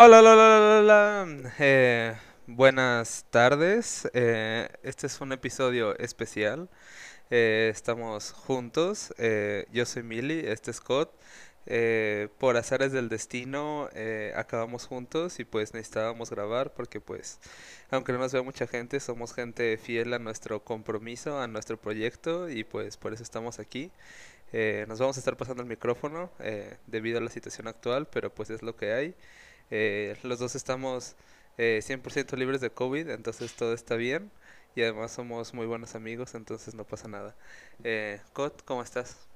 Hola, hola, hola, hola. Eh, buenas tardes. Eh, este es un episodio especial. Eh, estamos juntos. Yo soy Millie, este es Scott. Por azares del destino, acabamos juntos y pues necesitábamos grabar porque pues, aunque no nos vea mucha gente, somos gente fiel a nuestro compromiso, a nuestro proyecto y pues por eso estamos aquí. Nos vamos a estar pasando el micrófono debido a la situación actual, pero pues es lo que hay. Eh, los dos estamos eh, 100% libres de COVID, entonces todo está bien. Y además somos muy buenos amigos, entonces no pasa nada. Eh, Cot, ¿cómo estás?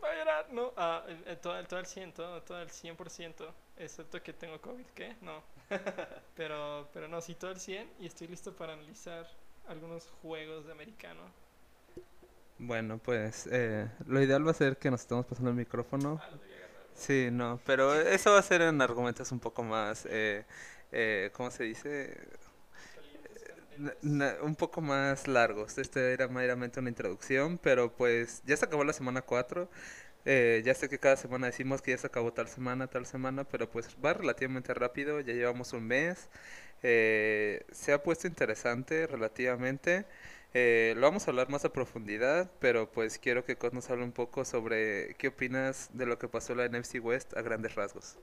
Voy a llorar, no, ah, todo, el- todo el 100, todo, todo el 100%, excepto que tengo COVID, ¿qué? No. Pero, pero no, sí, todo el 100 y estoy listo para analizar algunos juegos de americano. Bueno, pues eh, lo ideal va a ser que nos estemos pasando el micrófono. Sí, no, pero eso va a ser en argumentos un poco más, eh, eh, ¿cómo se dice? Un poco más largos. Este era meramente una introducción, pero pues ya se acabó la semana 4. Eh, ya sé que cada semana decimos que ya se acabó tal semana, tal semana, pero pues va relativamente rápido. Ya llevamos un mes. Eh, se ha puesto interesante relativamente. Eh, lo vamos a hablar más a profundidad, pero pues quiero que Cos nos hable un poco sobre qué opinas de lo que pasó en la NFC West a grandes rasgos.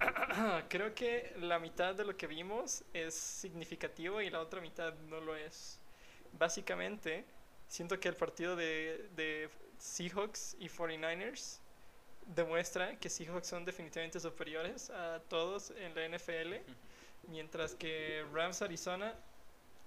Creo que la mitad de lo que vimos es significativo y la otra mitad no lo es. Básicamente, siento que el partido de, de Seahawks y 49ers demuestra que Seahawks son definitivamente superiores a todos en la NFL, mientras que Rams Arizona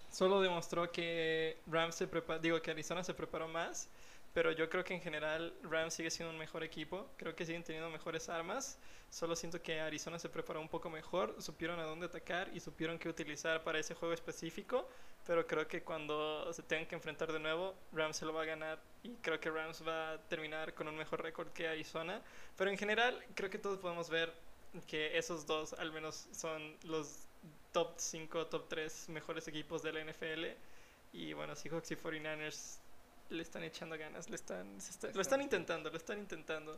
solo demostró que Rams se prepa- digo que Arizona se preparó más, pero yo creo que en general Rams sigue siendo un mejor equipo, creo que siguen teniendo mejores armas, solo siento que Arizona se preparó un poco mejor, supieron a dónde atacar y supieron qué utilizar para ese juego específico, pero creo que cuando se tengan que enfrentar de nuevo, Rams se lo va a ganar y creo que Rams va a terminar con un mejor récord que Arizona, pero en general creo que todos podemos ver que esos dos al menos son los top 5, top 3 mejores equipos de la NFL. Y bueno, Seahawks y 49ers le están echando ganas, le están, se está- lo están intentando, lo están intentando.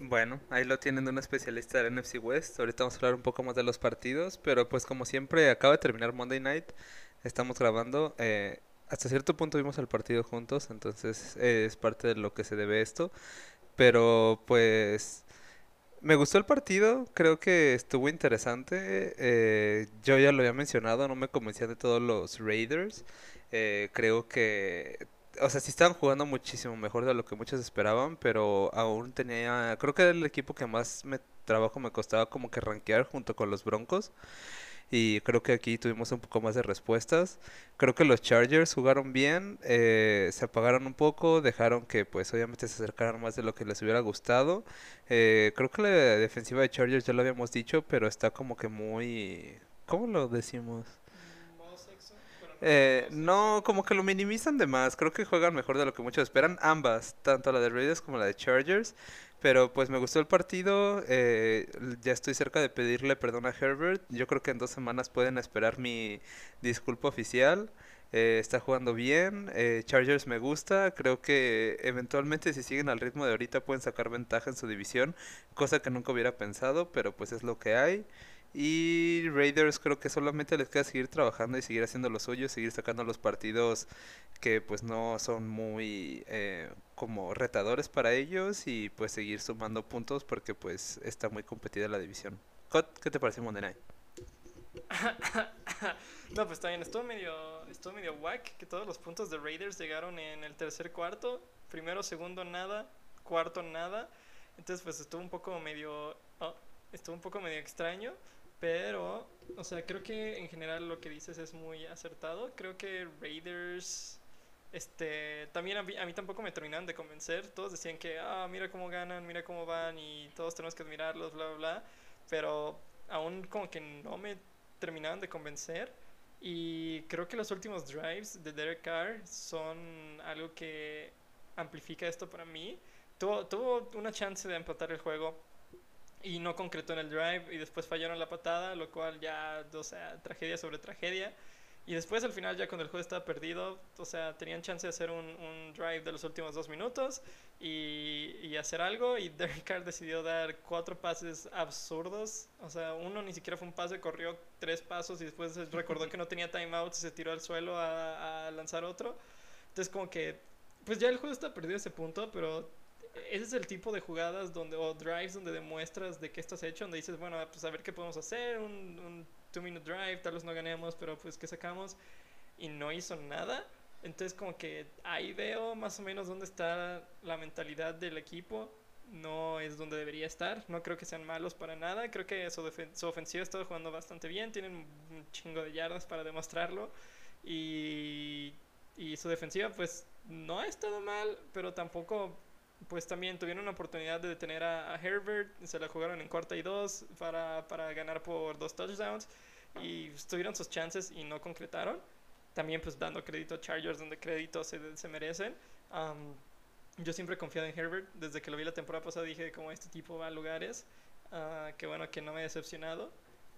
Bueno, ahí lo tienen de un especialista del NFC West. Ahorita vamos a hablar un poco más de los partidos, pero pues como siempre acaba de terminar Monday Night, estamos grabando. eh, hasta cierto punto vimos el partido juntos, entonces eh, es parte de lo que se debe esto. Pero pues me gustó el partido, creo que estuvo interesante. eh, yo ya lo había mencionado, no me convencían de todos los Raiders. eh, creo que o sea, sí estaban jugando muchísimo mejor de lo que muchos esperaban, pero aún tenía, creo que era el equipo que más me trabajo me costaba como que rankear junto con los Broncos. Y creo que aquí tuvimos un poco más de respuestas. Creo que los Chargers jugaron bien, eh, se apagaron un poco, dejaron que pues obviamente se acercaran más de lo que les hubiera gustado. Eh, creo que la defensiva de Chargers ya lo habíamos dicho, pero está como que muy... ¿Cómo lo decimos? Eh, no, como que lo minimizan de más. Creo que juegan mejor de lo que muchos esperan. Ambas, tanto la de Raiders como la de Chargers. Pero pues me gustó el partido. eh, ya estoy cerca de pedirle perdón a Herbert. Yo creo que en dos semanas pueden esperar mi disculpa oficial. eh, está jugando bien. eh, Chargers me gusta. Creo que eventualmente si siguen al ritmo de ahorita pueden sacar ventaja en su división. Cosa que nunca hubiera pensado, pero pues es lo que hay. Y Raiders creo que solamente les queda seguir trabajando y seguir haciendo lo suyo, seguir sacando los partidos que pues no son muy eh, como retadores para ellos y pues seguir sumando puntos porque pues está muy competida la división. ¿qué te pareció Monday? No, pues también estuvo medio, estuvo medio whack que todos los puntos de Raiders llegaron en el tercer cuarto. Primero, segundo, nada. Cuarto, nada. Entonces, pues estuvo un poco medio, oh, estuvo un poco medio extraño. Pero, o sea, creo que en general lo que dices es muy acertado. Creo que Raiders, este, también a mí, a mí tampoco me terminaron de convencer. Todos decían que, ah, mira cómo ganan, mira cómo van y todos tenemos que admirarlos, bla, bla, bla. Pero aún como que no me terminaban de convencer. Y creo que los últimos drives de Derek Carr son algo que amplifica esto para mí. Tuvo, tuvo una chance de empatar el juego y no concretó en el drive y después fallaron la patada, lo cual ya, o sea, tragedia sobre tragedia. Y después al final ya cuando el juego estaba perdido, o sea, tenían chance de hacer un, un drive de los últimos dos minutos y, y, hacer algo y Derek Carr decidió dar cuatro pases absurdos. O sea, uno ni siquiera fue un pase, corrió tres pasos y después recordó que no tenía timeouts y se tiró al suelo a, a lanzar otro. Entonces como que, pues ya el juego está perdido a ese punto, pero ese es el tipo de jugadas donde, o drives donde demuestras de qué estás hecho, donde dices, bueno, pues a ver qué podemos hacer, un, un two minute drive, tal vez no ganemos, pero pues que sacamos y no hizo nada. Entonces como que ahí veo más o menos dónde está la mentalidad del equipo. No es donde debería estar. No creo que sean malos para nada. Creo que su, su ofensiva está jugando bastante bien. Tienen un chingo de yardas para demostrarlo. Y, y su defensiva pues no ha estado mal, pero tampoco pues también tuvieron una oportunidad de detener a, Herbert, se la jugaron en cuarta y dos para, para ganar por dos touchdowns y tuvieron sus chances y no concretaron. También pues dando crédito a Chargers donde crédito se, se merecen. yo siempre he confiado en Herbert, desde que lo vi la temporada pasada dije como este tipo va a lugares, uh, que bueno que no me he decepcionado.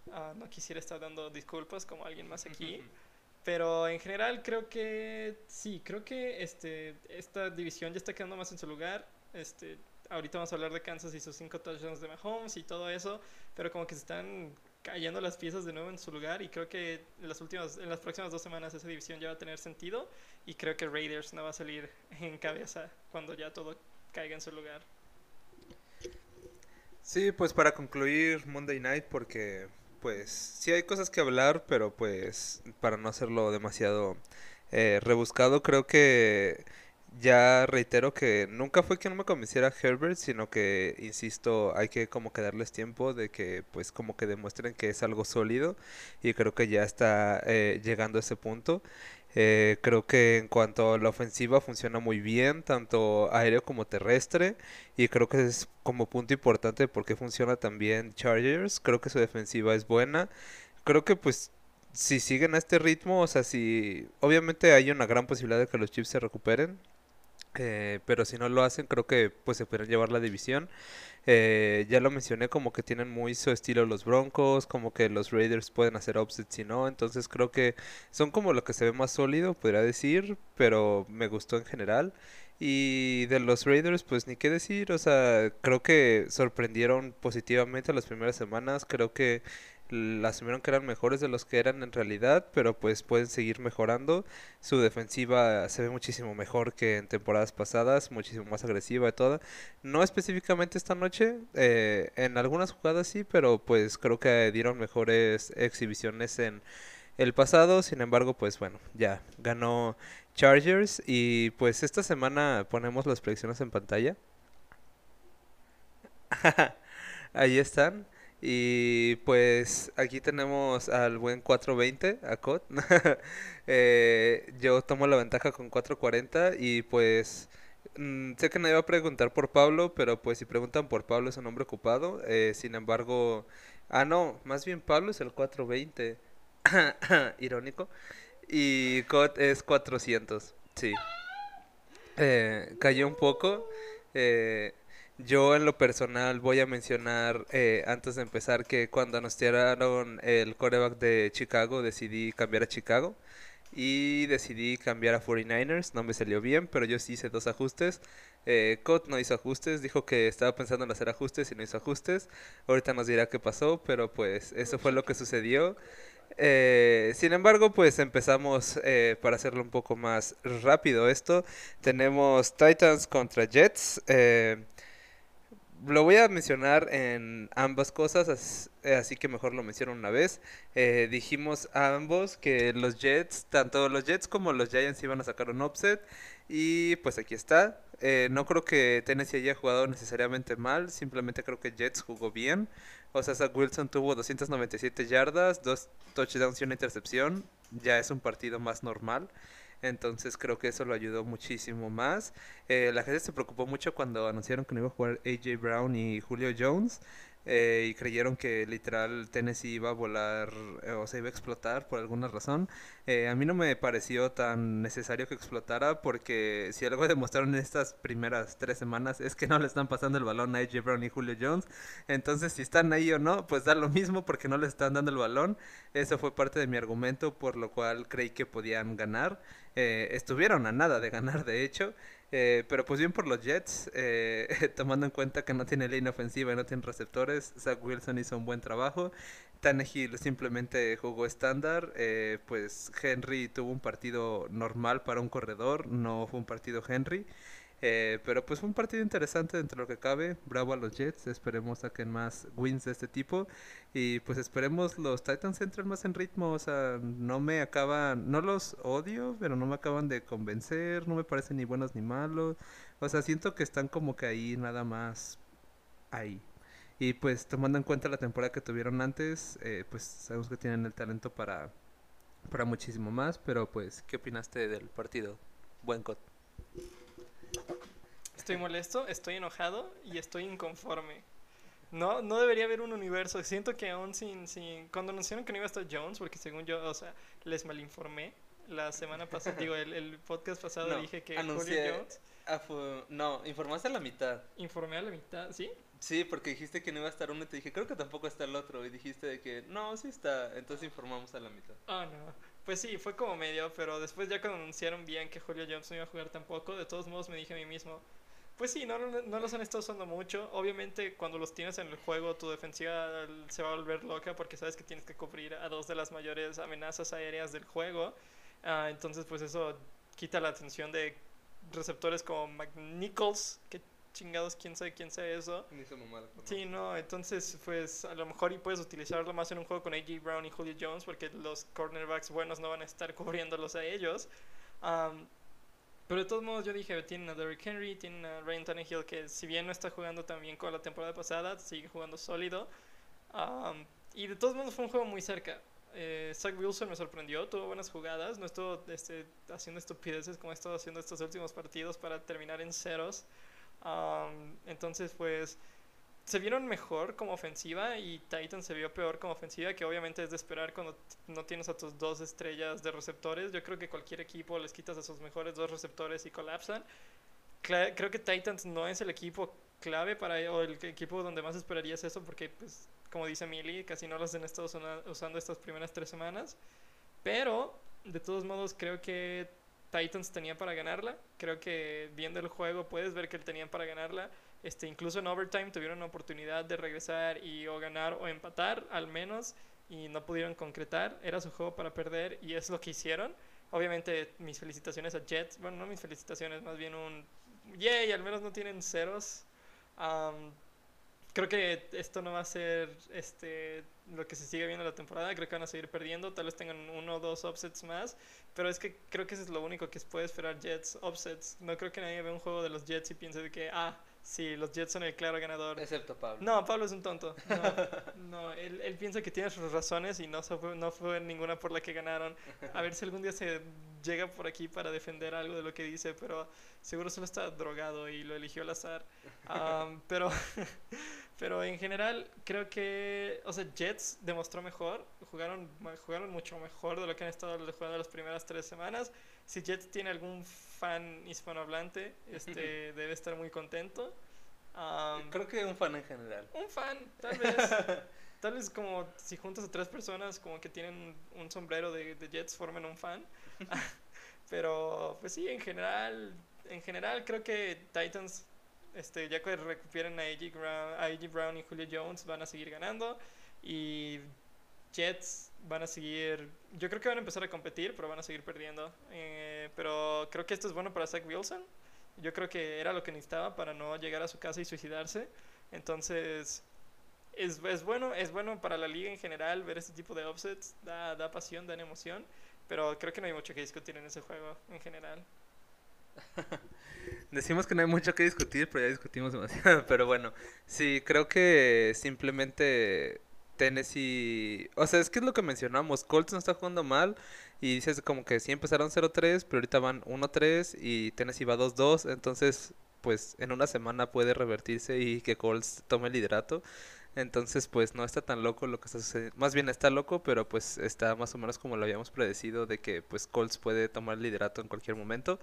Uh, no quisiera estar dando disculpas como alguien más aquí. Pero en general creo que sí, creo que este, esta división ya está quedando más en su lugar. Este, ahorita vamos a hablar de Kansas y sus cinco touchdowns de Mahomes y todo eso, pero como que se están cayendo las piezas de nuevo en su lugar y creo que las últimas en las próximas dos semanas esa división ya va a tener sentido y creo que Raiders no va a salir en cabeza cuando ya todo caiga en su lugar. Sí, pues para concluir Monday Night porque pues sí hay cosas que hablar, pero pues para no hacerlo demasiado eh, rebuscado, creo que ya reitero que nunca fue que no me convenciera Herbert, sino que, insisto, hay que como que darles tiempo de que pues como que demuestren que es algo sólido y creo que ya está eh, llegando a ese punto. Eh, creo que en cuanto a la ofensiva funciona muy bien, tanto aéreo como terrestre, y creo que es como punto importante porque funciona también Chargers. Creo que su defensiva es buena. Creo que pues si siguen a este ritmo, o sea, si obviamente hay una gran posibilidad de que los Chiefs se recuperen, eh, pero si no lo hacen, creo que pues se pueden llevar la división. Eh, ya lo mencioné como que tienen muy su estilo los Broncos, como que los Raiders pueden hacer upsets si no, entonces creo que son como lo que se ve más sólido, podría decir, pero me gustó en general. Y de los Raiders, pues ni qué decir, o sea, creo que sorprendieron positivamente las primeras semanas, creo que asumieron que eran mejores de los que eran en realidad, pero pues pueden seguir mejorando. Su defensiva se ve muchísimo mejor que en temporadas pasadas, muchísimo más agresiva y toda. No específicamente esta noche, eh, en algunas jugadas sí, pero pues creo que dieron mejores exhibiciones en el pasado. Sin embargo, pues bueno, ya ganó Chargers y pues esta semana ponemos las predicciones en pantalla. Ahí están. Y pues aquí tenemos al buen 420, a Cot. eh, yo tomo la ventaja con 440 y pues mm, sé que nadie va a preguntar por Pablo, pero pues si preguntan por Pablo es un hombre ocupado. Eh, sin embargo, ah no, más bien Pablo es el 420. Irónico. Y Cot es 400, sí. Eh, cayó un poco. Eh, yo en lo personal voy a mencionar eh, antes de empezar que cuando anunciaron el coreback de Chicago decidí cambiar a Chicago y decidí cambiar a 49ers. No me salió bien, pero yo sí hice dos ajustes. Eh, Cot no hizo ajustes, dijo que estaba pensando en hacer ajustes y no hizo ajustes. Ahorita nos dirá qué pasó, pero pues eso fue lo que sucedió. Eh, sin embargo, pues empezamos eh, para hacerlo un poco más rápido esto. Tenemos Titans contra Jets. Lo voy a mencionar en ambas cosas, eh, así que mejor lo menciono una vez. Eh, dijimos a ambos que los Jets, tanto los Jets como los Giants iban a sacar un offset y pues aquí está. Eh, no creo que Tennessee haya jugado necesariamente mal, simplemente creo que Jets jugó bien. O sea, Zach Wilson tuvo 297 yardas, dos touchdowns y una intercepción. Ya es un partido más normal. Entonces creo que eso lo ayudó muchísimo más. Eh, la gente se preocupó mucho cuando anunciaron que no iba a jugar AJ Brown y Julio Jones. eh, y creyeron que literal Tennessee iba a volar eh, o se iba a explotar por alguna razón. Eh, a mí no me pareció tan necesario que explotara porque si algo demostraron en estas primeras tres semanas es que no le están pasando el balón a AJ Brown y Julio Jones. Entonces si están ahí o no, pues da lo mismo porque no le están dando el balón. Eso fue parte de mi argumento por lo cual creí que podían ganar. Estuvieron a nada de ganar de hecho. Eh, pero pues bien por los Jets, eh, tomando en cuenta que no tiene línea ofensiva y no tiene receptores, Zach Wilson hizo un buen trabajo. Tannehill simplemente jugó estándar, eh, pues Henry tuvo un partido normal para un corredor, no fue un partido Henry. Eh, pero pues fue un partido interesante dentro de lo que cabe. Bravo a los Jets. Esperemos saquen más wins de este tipo. Y pues esperemos los Titans entren más en ritmo. O sea, no me acaban, no los odio, pero no me acaban de convencer. No me parecen ni buenos ni malos. O sea, siento que están como que ahí nada más ahí. Y pues tomando en cuenta la temporada que tuvieron antes, eh, pues sabemos que tienen el talento para, para muchísimo más. Pero pues, ¿qué opinaste del partido? Buen cut. Estoy molesto, estoy enojado y estoy inconforme. No, no debería haber un universo. Siento que aún sin, sin... Cuando anunciaron que no iba a estar Jones, porque según yo, o sea, les malinformé. La semana pasada, digo, el, el, podcast pasado dije que Julio Jones... Ah, no, informaste a la mitad. Informé a la mitad, ¿sí? Sí, porque dijiste que no iba a estar uno y te dije, creo que tampoco está el otro. Y dijiste de que, no, sí está. Entonces informamos a la mitad. Ah, no. Pues sí, fue como medio, pero después ya cuando anunciaron bien que Julio Jones no iba a jugar tampoco, de todos modos me dije a mí mismo, pues sí, no, no, los han estado usando mucho. Obviamente, cuando los tienes en el juego, tu defensiva se va a volver loca porque sabes que tienes que cubrir a dos de las mayores amenazas aéreas del juego. Ah, entonces, pues eso quita la atención de receptores como McNichols, que chingados, quién sabe quién sea eso. Sí, no, entonces pues a lo mejor y puedes utilizarlo más en un juego con AJ Brown y Julio Jones porque los cornerbacks buenos no van a estar cubriéndolos a ellos. Pero de todos modos yo dije, tienen a Derrick Henry, tienen a Ryan Tannehill que si bien no está jugando tan bien como la temporada pasada, sigue jugando sólido. y de todos modos fue un juego muy cerca. Eh, Zach Wilson me sorprendió, tuvo buenas jugadas, no estuvo este, haciendo estupideces como ha estado haciendo estos últimos partidos para terminar en ceros entonces, pues se vieron mejor como ofensiva y Titan se vio peor como ofensiva, que obviamente es de esperar cuando no tienes a tus dos estrellas de receptores. Yo creo que cualquier equipo les quitas a sus mejores dos receptores y colapsan. creo que Titans no es el equipo clave para o el equipo donde más esperarías eso porque pues como dice Millie casi no los han estado usando estas primeras tres semanas pero de todos modos creo que Titans tenía para ganarla. Creo que viendo el juego puedes ver que tenían para ganarla. Este, incluso en overtime tuvieron una oportunidad de regresar y o ganar o empatar al menos y no pudieron concretar. Era su juego para perder y es lo que hicieron. Obviamente mis felicitaciones a Jets. Bueno, no mis felicitaciones, más bien un yay, al menos no tienen ceros. creo que esto no va a ser este lo que se sigue viendo la temporada. Creo que van a seguir perdiendo. Tal vez tengan uno o dos offsets más. Pero es que creo que eso es lo único que puede esperar Jets, offsets. No creo que nadie vea un juego de los Jets y piense de que, ah, sí, los Jets son el claro ganador. Excepto Pablo. No, Pablo es un tonto. No, él, él, piensa que tiene sus razones y no fue, no fue ninguna por la que ganaron. A ver si algún día se llega por aquí para defender algo de lo que dice, pero seguro solo está drogado y lo eligió al azar. pero, pero en general creo que, o sea, Jets demostró mejor, jugaron, jugaron mucho mejor de lo que han estado jugando las primeras tres semanas. Si Jets tiene algún fan hispanohablante, este, debe estar muy contento. Creo que un fan en general. Un fan, tal vez. tal vez como si juntas a tres personas como que tienen un sombrero de, de Jets formen un fan. Pero pues sí, en general, en general creo que Titans este, ya que recuperen a AJ Brown, Brown y Julio Jones van a seguir ganando y Jets van a seguir, yo creo que van a empezar a competir, pero van a seguir perdiendo. Eh, pero creo que esto es bueno para Zach Wilson. Yo creo que era lo que necesitaba para no llegar a su casa y suicidarse. Entonces, es, es bueno, es bueno para la liga en general ver este tipo de offsets. Da, da pasión, da emoción. Pero creo que no hay mucho que discutir en ese juego en general. Decimos que no hay mucho que discutir, pero ya discutimos demasiado. Pero bueno, sí, creo que simplemente Tennessee. O sea, es que es lo que mencionamos. Colts no está jugando mal. Y dices como que sí empezaron 0-3, pero ahorita van 1-3 y Tennessee va 2-2. Entonces, pues en una semana puede revertirse y que Colts tome el liderato. Entonces, pues no está tan loco lo que está sucediendo. Más bien está loco, pero pues está más o menos como lo habíamos predecido de que pues Colts puede tomar liderato en cualquier momento.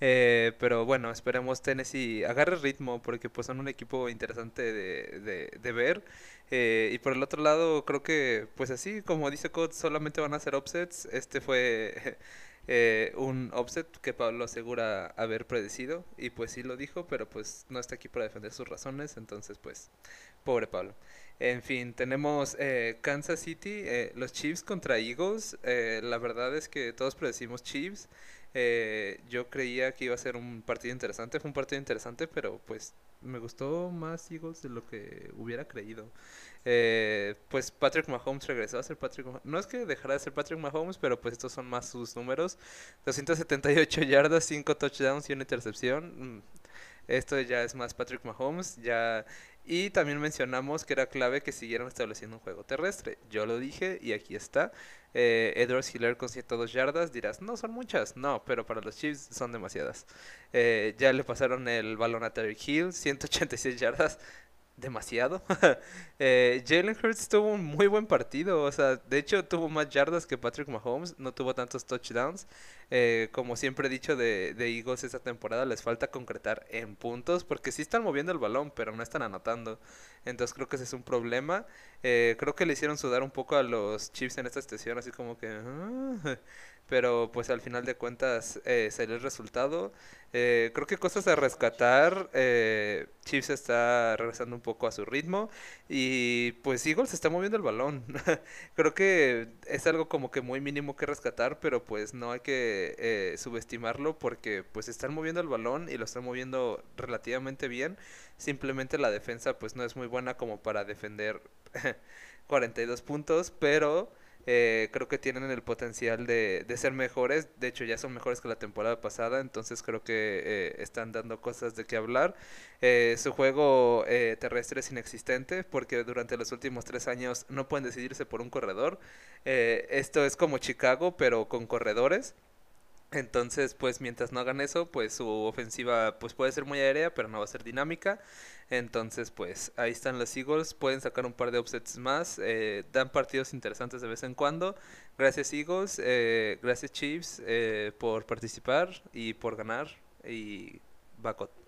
Eh, pero bueno, esperemos Tennessee agarre ritmo porque pues son un equipo interesante de, de, de ver. Eh, y por el otro lado, creo que pues así como dice Colts, solamente van a hacer offsets. Este fue... eh, un offset que Pablo asegura haber predecido y pues sí lo dijo, pero pues no está aquí para defender sus razones, entonces pues pobre Pablo. En fin, tenemos eh, Kansas City, eh, los Chiefs contra Eagles. eh, la verdad es que todos predecimos Chiefs. Eh, yo creía que iba a ser un partido interesante, fue un partido interesante, pero pues me gustó más Eagles de lo que hubiera creído. Eh, pues Patrick Mahomes regresó a ser Patrick Mahomes. No es que dejara de ser Patrick Mahomes, pero pues estos son más sus números. 278 yardas, 5 touchdowns y una intercepción. Mm, Esto ya es más Patrick Mahomes. Ya y también mencionamos que era clave que siguieran estableciendo un juego terrestre. Yo lo dije y aquí está. Eh, Edwards Hiller con 102 yardas. Dirás, no son muchas. No, pero para los Chiefs son demasiadas. Eh, ya le pasaron el balón a Terry Hill, 186 yardas. Demasiado. Eh, Jalen Hurts tuvo un muy buen partido. O sea, de hecho tuvo más yardas que Patrick Mahomes. No tuvo tantos touchdowns. Eh, como siempre he dicho de, de Eagles esta temporada, les falta concretar en puntos. Porque sí están moviendo el balón, pero no están anotando. Entonces creo que ese es un problema. Eh, creo que le hicieron sudar un poco a los Chiefs en esta estación. Así como que... "Ah". Pero pues al final de cuentas eh, salió el resultado. Eh, creo que cosas a rescatar. eh, Chiefs está regresando un poco a su ritmo. Y pues Eagles está moviendo el balón. Creo que es algo como que muy mínimo que rescatar, pero pues no hay que eh, subestimarlo porque pues están moviendo el balón y lo están moviendo relativamente bien. Simplemente la defensa pues no es muy buena como para defender 42 puntos, pero eh, creo que tienen el potencial de, de ser mejores. De hecho ya son mejores que la temporada pasada, entonces creo que eh, están dando cosas de qué hablar. Eh, su juego eh, terrestre es inexistente porque durante los últimos tres años no pueden decidirse por un corredor. Esto es como Chicago, pero con corredores. Entonces, pues mientras no hagan eso, pues su ofensiva pues puede ser muy aérea, pero no va a ser dinámica. Entonces, pues ahí están los Eagles, pueden sacar un par de upsets más, eh, dan partidos interesantes de vez en cuando. Gracias Eagles, eh, gracias Chiefs eh, por participar y por ganar y Bacot.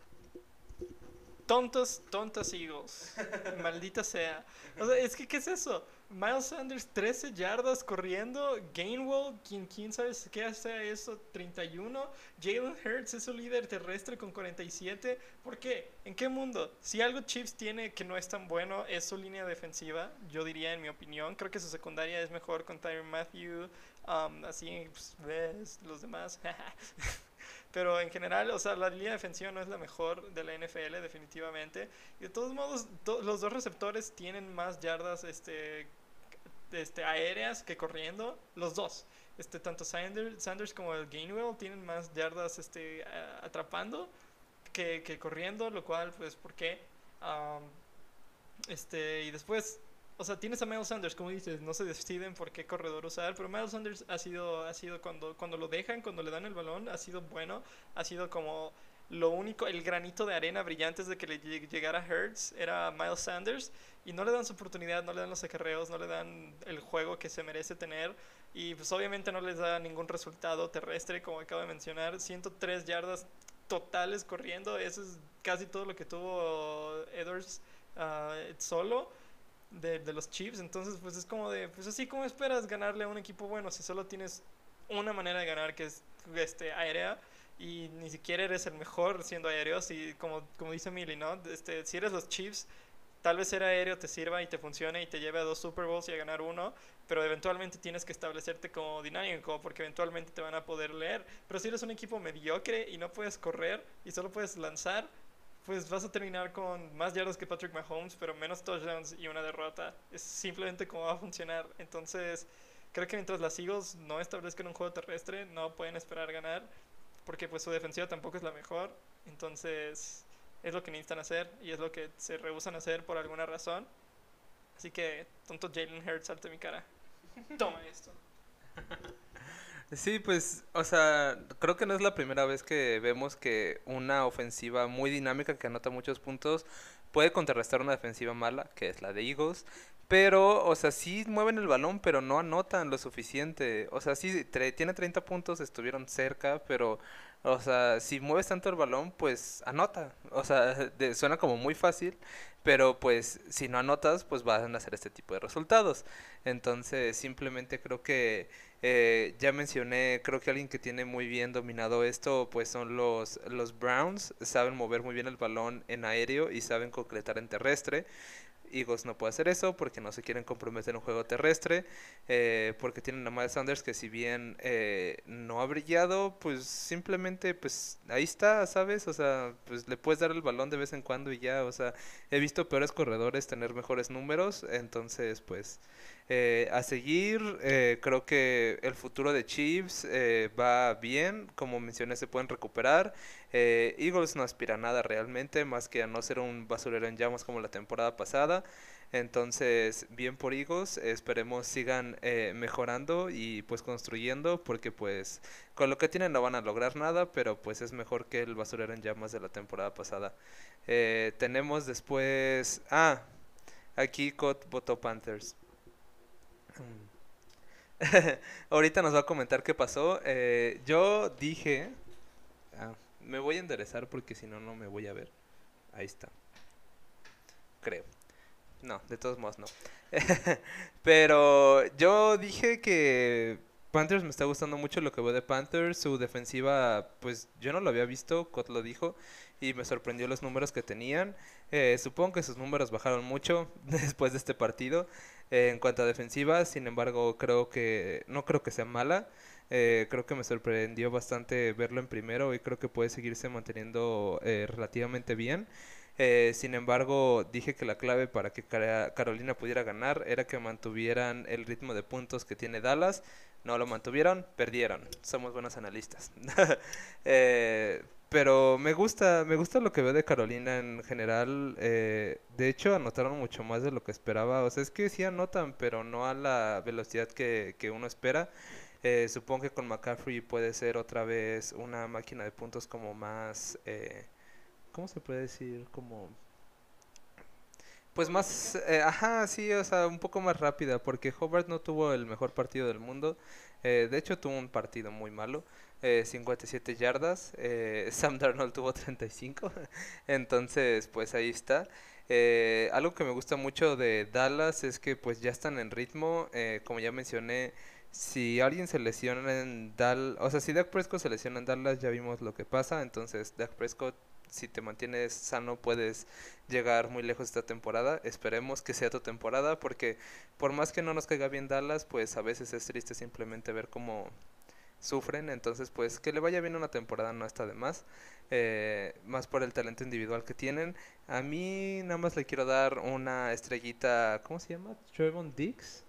Tontos, tontos Eagles. Maldita sea. O sea, es que, ¿qué es eso? Miles Sanders, 13 yardas corriendo. Gainwell, quien quién sabe qué hace eso, 31. Jalen Hurts es su líder terrestre con 47. ¿Por qué? ¿En qué mundo? Si algo Chiefs tiene que no es tan bueno es su línea defensiva, yo diría en mi opinión. Creo que su secundaria es mejor con Tyron Matthew. um, así, pues, ves, los demás. Pero en general, o sea, la línea defensiva no es la mejor de la NFL, definitivamente. Y de todos modos, los dos receptores tienen más yardas este, este, aéreas que corriendo. Los dos. Este, tanto Sanders, Sanders como el Gainwell tienen más yardas este, atrapando que, que corriendo, lo cual, pues, ¿por qué? Este, y después, o sea, tienes a Miles Sanders, como dices, no se deciden por qué corredor usar, pero Miles Sanders ha sido, ha sido cuando, cuando lo dejan, cuando le dan el balón, ha sido bueno, ha sido como lo único, el granito de arena brillante de que le lleg- llegara Hurts era Miles Sanders y no le dan su oportunidad, no le dan los acarreos, no le dan el juego que se merece tener y pues obviamente no les da ningún resultado terrestre como acabo de mencionar, 103 yardas totales corriendo, eso es casi todo lo que tuvo Edwards ah, solo de, de los Chiefs. Entonces, pues es como de, pues así como esperas ganarle a un equipo bueno si solo tienes una manera de ganar que es este, aérea y ni siquiera eres el mejor siendo aéreo. Si, como, como dice Millie, ¿no? Este, si eres los Chiefs, tal vez ser aéreo te sirva y te funcione y te lleve a dos Super Bowls y a ganar uno, pero eventualmente tienes que establecerte como dinámico porque eventualmente te van a poder leer. Pero si eres un equipo mediocre y no puedes correr y solo puedes lanzar, pues vas a terminar con más yardas que Patrick Mahomes, pero menos touchdowns y una derrota. Es simplemente cómo va a funcionar. Entonces, creo que mientras las Eagles no establezcan un juego terrestre, no pueden esperar ganar, porque pues su defensiva tampoco es la mejor. Entonces, es lo que necesitan hacer y es lo que se rehusan a hacer por alguna razón. Así que, tonto Jalen Hurts, salte mi cara. Toma esto. Sí, pues, o sea, creo que no es la primera vez que vemos que una ofensiva muy dinámica que anota muchos puntos puede contrarrestar una defensiva mala, que es la de Eagles. Pero, o sea, sí mueven el balón, pero no anotan lo suficiente. O sea, sí, tiene 30 puntos, estuvieron cerca, pero, o sea, si mueves tanto el balón, pues anota. O sea, suena como muy fácil, pero pues si no anotas, pues van a hacer este tipo de resultados. Entonces, simplemente creo que eh, ya mencioné, creo que alguien que tiene muy bien dominado esto, pues son los, los Browns. Saben mover muy bien el balón en aéreo y saben concretar en terrestre. Eagles no puede hacer eso porque no se quieren comprometer en un juego terrestre, eh, porque tienen a Miles Sanders que si bien eh, no ha brillado, pues simplemente pues ahí está, ¿sabes? O sea, pues le puedes dar el balón de vez en cuando y ya, o sea, he visto peores corredores tener mejores números, entonces pues eh, a seguir, eh, creo que el futuro de Chiefs eh, va bien, como mencioné, se pueden recuperar. Eagles no aspira a nada realmente, más que a no ser un basurero en llamas como la temporada pasada. Entonces, bien por Eagles, esperemos sigan mejorando y pues construyendo, porque pues con lo que tienen no van a lograr nada, pero pues es mejor que el basurero en llamas de la temporada pasada. tenemos después... Ah, aquí Cot votó Panthers. Ahorita nos va a comentar qué pasó. Eh, yo dije... Ah, me voy a enderezar porque si no, no me voy a ver. Ahí está. Creo. No, de todos modos no. Pero yo dije que Panthers me está gustando mucho lo que veo de Panthers. Su defensiva, pues yo no lo había visto, Cot lo dijo, y me sorprendió los números que tenían. Eh, supongo que sus números bajaron mucho después de este partido eh, en cuanto a defensiva. Sin embargo, creo que no creo que sea mala. Eh, creo que me sorprendió bastante verlo en primero y creo que puede seguirse manteniendo relativamente bien. sin embargo, dije que la clave para que Carolina pudiera ganar era que mantuvieran el ritmo de puntos que tiene Dallas. No lo mantuvieron, perdieron. Somos buenos analistas. pero me gusta, me gusta lo que veo de Carolina en general. Eh, de hecho, anotaron mucho más de lo que esperaba. O sea, es que sí anotan, pero no a la velocidad que, que uno espera. Eh, supongo que con McCaffrey puede ser otra vez una máquina de puntos como más... Eh, ¿Cómo se puede decir? Como... Pues más... Eh, ajá, sí, o sea, un poco más rápida, porque Hobart no tuvo el mejor partido del mundo. de hecho, tuvo un partido muy malo eh, 57 yardas. Eh, Sam Darnold tuvo 35. Entonces, pues ahí está. Eh, algo que me gusta mucho de Dallas es que pues ya están en ritmo. Eh, como ya mencioné, si alguien se lesiona en Dallas, o sea, si Dak Prescott se lesiona en Dallas, ya vimos lo que pasa. Entonces, Dak Prescott, si te mantienes sano, puedes llegar muy lejos esta temporada. Esperemos que sea tu temporada, porque por más que no nos caiga bien Dallas, pues a veces es triste simplemente ver cómo sufren, entonces pues que le vaya bien una temporada no está de más, eh, más por el talento individual que tienen. A mí nada más le quiero dar una estrellita, ¿cómo se llama? Trevon Dix.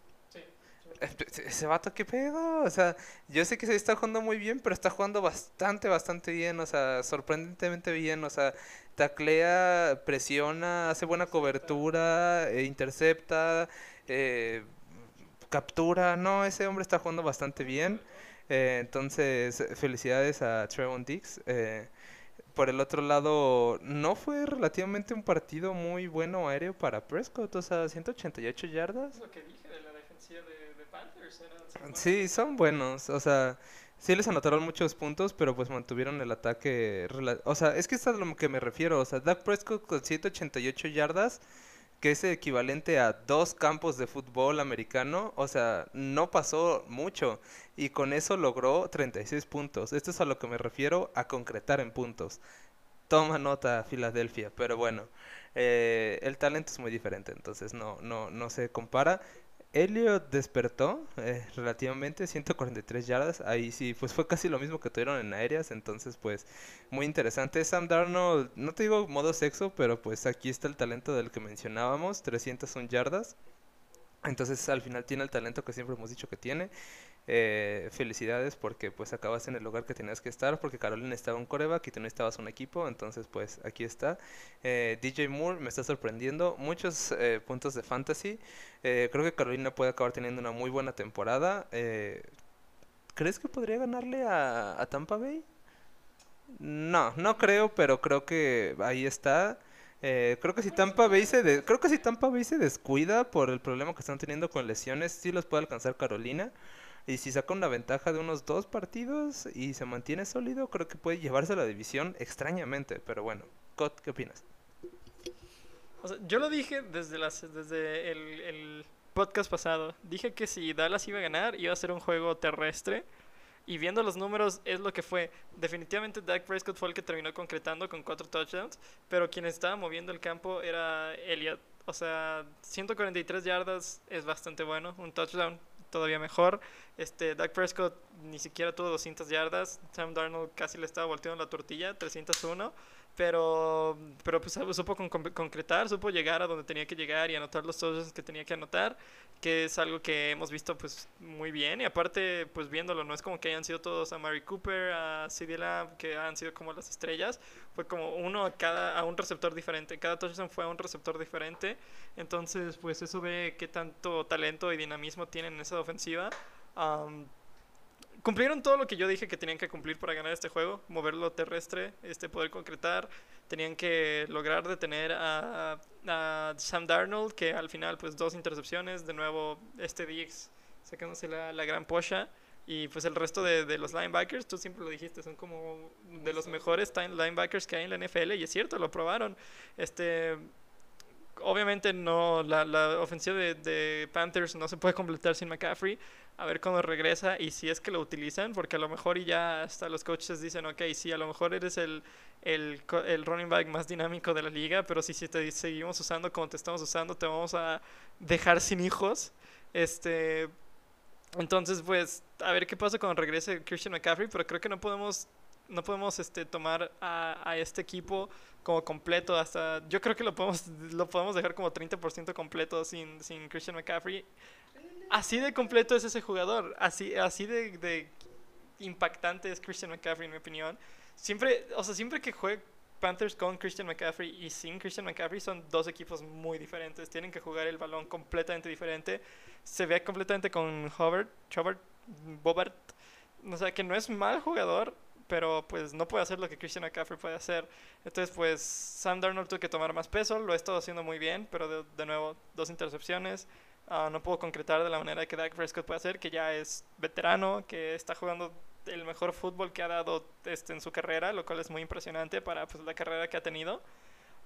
Sí. Ese vato que pedo, o sea, yo sé que se está jugando muy bien, pero está jugando bastante, bastante bien, o sea, sorprendentemente bien, o sea, taclea, presiona, hace buena cobertura, e intercepta, eh, captura, no, ese hombre está jugando bastante bien. Eh, entonces, felicidades a Trevon Dix. Eh, por el otro lado, no fue relativamente un partido muy bueno aéreo para Prescott, o sea, 188 yardas. Lo que dije de la defensiva de. Sí, son buenos, o sea, sí les anotaron muchos puntos, pero pues mantuvieron el ataque. O sea, es que es a lo que me refiero, o sea, Dak Prescott con 188 yardas que es equivalente a dos campos de fútbol americano, o sea, no pasó mucho y con eso logró 36 puntos. Esto es a lo que me refiero a concretar en puntos. Toma nota Filadelfia, pero bueno, eh, el talento es muy diferente, entonces no, no, no se compara. Elliot despertó eh, relativamente 143 yardas. Ahí sí, pues fue casi lo mismo que tuvieron en aéreas. Entonces, pues, muy interesante. Sam Darnold, no te digo modo sexo, pero pues aquí está el talento del que mencionábamos: 301 yardas. Entonces, al final tiene el talento que siempre hemos dicho que tiene. Eh, felicidades porque pues acabas en el lugar que tenías que estar porque Carolina estaba un coreback y tú no estabas un equipo entonces pues aquí está eh, DJ Moore me está sorprendiendo muchos eh, puntos de fantasy creo que Carolina puede acabar teniendo una muy buena temporada ¿crees que podría ganarle a, a Tampa Bay? No, no creo, pero creo que ahí está. Eh, creo que si Tampa Bay se de- creo que si Tampa Bay se descuida por el problema que están teniendo con lesiones, sí los puede alcanzar Carolina. Y si saca una ventaja de unos dos partidos y se mantiene sólido, creo que puede llevarse la división extrañamente. Pero bueno, Cot, ¿qué opinas? Yo lo dije desde, las, el podcast pasado. Dije que si Dallas iba a ganar, iba a ser un juego terrestre. Y viendo los números, es lo que fue. Definitivamente Dak Prescott fue el que terminó concretando con cuatro touchdowns. Pero quien estaba moviendo el campo era Elliott. O sea, 143 yardas es bastante bueno. Un touchdown todavía mejor. Este, Dak Prescott ni siquiera tuvo 200 yardas. Sam Darnold casi le estaba volteando la tortilla, 301 pero pero pues supo con- con- concretar, supo llegar a donde tenía que llegar y anotar los touchdowns que tenía que anotar, que es algo que hemos visto pues muy bien. Y aparte pues viéndolo no es como que hayan sido todos a Mary Cooper, a CD Lamb, que han sido como las estrellas, fue como uno a cada a un receptor diferente, cada touchdown fue a un receptor diferente, entonces pues eso ve qué tanto talento y dinamismo tienen en esa ofensiva. Am, cumplieron todo lo que yo dije que tenían que cumplir para ganar este juego, moverlo terrestre, este poder concretar, tenían que lograr detener a, a Sam Darnold, que al final pues dos intercepciones, de nuevo este Diggs sacándose la, la gran pocha. Y pues el resto de, de los linebackers, tú siempre lo dijiste, son como de los mejores linebackers que hay en la NFL y es cierto, lo probaron. Este, obviamente no, la, la ofensiva de, de Panthers no se puede completar sin McCaffrey. A ver cuándo regresa y si es que lo utilizan, porque a lo mejor y ya hasta los coaches dicen, ok, sí, a lo mejor eres el, el, el running back más dinámico de la liga, pero si, si te seguimos usando como te estamos usando, te vamos a dejar sin hijos. Este, entonces, pues, a ver qué pasa cuando regrese Christian McCaffrey, pero creo que no podemos, no podemos este, tomar a, a este equipo como completo hasta... Yo creo que lo podemos, lo podemos dejar como 30% completo sin, sin Christian McCaffrey. Así de completo es ese jugador, así, así de, impactante es Christian McCaffrey en mi opinión. Siempre, o sea, siempre que juegue Panthers con Christian McCaffrey y sin Christian McCaffrey son dos equipos muy diferentes. Tienen que jugar el balón completamente diferente. Se ve completamente con Hobart, Chobart, Bobart. O sea, que no es mal jugador, pero pues no puede hacer lo que Christian McCaffrey puede hacer. Entonces, pues Sam Darnold tuvo que tomar más peso. Lo ha estado haciendo muy bien, pero de nuevo, dos intercepciones. Ah, no puedo concretar de la manera que Dak Prescott puede hacer, que ya es veterano, que está jugando el mejor fútbol que ha dado este, en su carrera, lo cual es muy impresionante para pues, la carrera que ha tenido.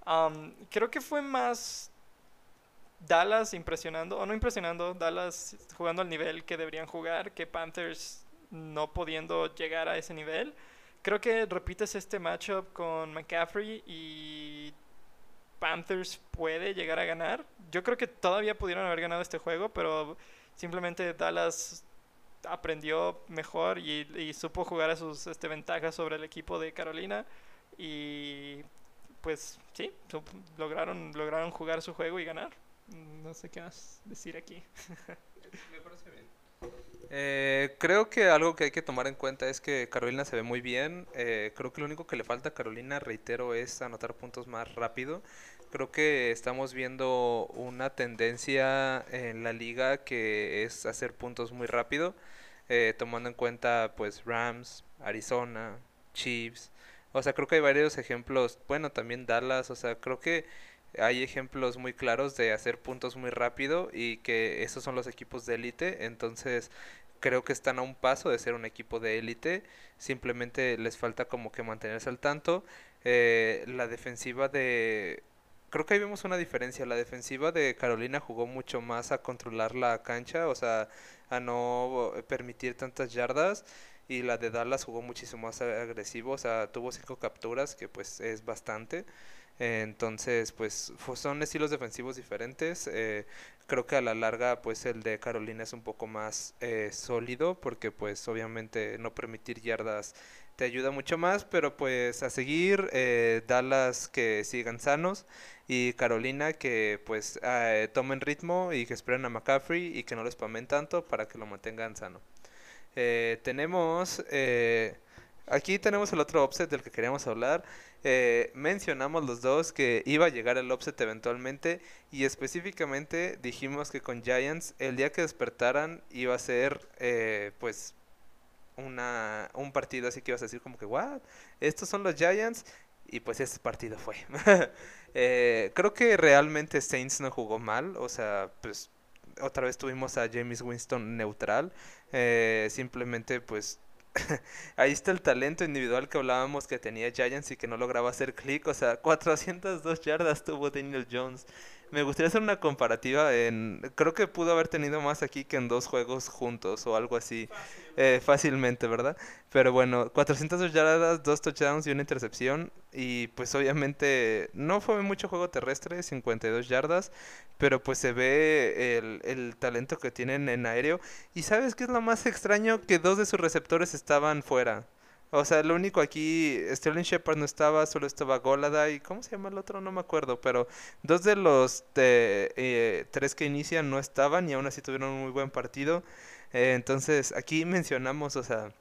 Am, creo que fue más Dallas impresionando, o no impresionando, Dallas jugando al nivel que deberían jugar, que Panthers no pudiendo llegar a ese nivel. Creo que repites este matchup con McCaffrey y Panthers puede llegar a ganar. Yo creo que todavía pudieron haber ganado este juego, pero simplemente Dallas aprendió mejor y, supo jugar a sus este, ventajas sobre el equipo de Carolina y pues sí, lograron, lograron jugar su juego y ganar. No sé qué más decir aquí. Eh, creo que algo que hay que tomar en cuenta es que Carolina se ve muy bien. eh, creo que lo único que le falta a Carolina, reitero, es anotar puntos más rápido. Creo que estamos viendo una tendencia en la liga que es hacer puntos muy rápido, eh, tomando en cuenta pues Rams, Arizona, Chiefs. O sea, creo que hay varios ejemplos. Bueno, también Dallas. O sea, creo que hay ejemplos muy claros de hacer puntos muy rápido y que esos son los equipos de élite. Entonces, creo que están a un paso de ser un equipo de élite. Simplemente les falta como que mantenerse al tanto. Eh, la defensiva de... Creo que ahí vemos una diferencia. La defensiva de Carolina jugó mucho más a controlar la cancha, o sea, a no permitir tantas yardas. Y la de Dallas jugó muchísimo más agresivo, o sea, tuvo cinco capturas, que pues es bastante. Entonces, pues son estilos defensivos diferentes. eh, creo que a la larga, pues el de Carolina es un poco más eh, sólido, porque pues obviamente no permitir yardas te ayuda mucho más, pero pues a seguir eh, Dallas que sigan sanos y Carolina que pues eh, tomen ritmo y que esperen a McCaffrey y que no lo spamen tanto para que lo mantengan sano. Eh, tenemos eh, aquí tenemos el otro offset del que queríamos hablar. Eh, mencionamos los dos que iba a llegar el offset eventualmente y específicamente dijimos que con Giants el día que despertaran iba a ser eh, pues una, un partido así que ibas a decir como que, what, estos son los Giants, y pues ese partido fue. Eh, creo que realmente Saints no jugó mal, o sea, pues otra vez tuvimos a James Winston neutral, eh, simplemente pues ahí está el talento individual que hablábamos que tenía Giants y que no lograba hacer clic. O sea, 402 yardas tuvo Daniel Jones. Me gustaría hacer una comparativa en... Creo que pudo haber tenido más aquí que en dos juegos juntos o algo así. Eh, fácilmente, ¿verdad? Pero bueno, 402 yardas, dos touchdowns y una intercepción. Y pues obviamente no fue mucho juego terrestre, 52 yardas. Pero pues se ve el, el talento que tienen en aéreo. Y ¿sabes qué es lo más extraño? Que dos de sus receptores estaban fuera. O sea, lo único aquí, Sterling Shepard no estaba, solo estaba Golada y ¿cómo se llama el otro? No me acuerdo, pero dos de los eh, tres que inician no estaban y aún así tuvieron un muy buen partido. Eh, entonces, aquí mencionamos, o sea,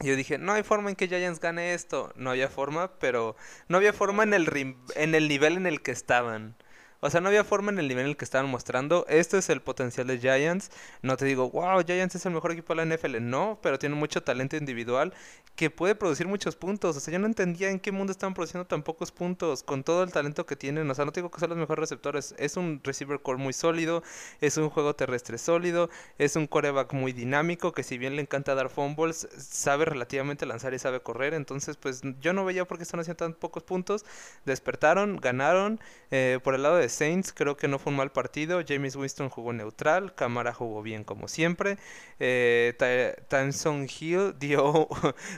yo dije, no hay forma en que Giants gane esto. No había forma, pero no había forma en el, en el nivel en el que estaban. O sea, no había forma en el nivel en el que estaban mostrando. Este es el potencial de Giants. No te digo, wow, Giants es el mejor equipo de la NFL. No, pero tiene mucho talento individual que puede producir muchos puntos. O sea, yo no entendía en qué mundo estaban produciendo tan pocos puntos con todo el talento que tienen. O sea, no te digo que son los mejores receptores. Es un receiver core muy sólido. Es un juego terrestre sólido. Es un coreback muy dinámico que si bien le encanta dar fumbles, sabe relativamente lanzar y sabe correr. Entonces, pues yo no veía por qué están haciendo tan pocos puntos. Despertaron, ganaron. Eh, por el lado de Saints creo que no fue un mal partido. James Winston jugó neutral, Camara jugó bien como siempre. Eh, Hill dio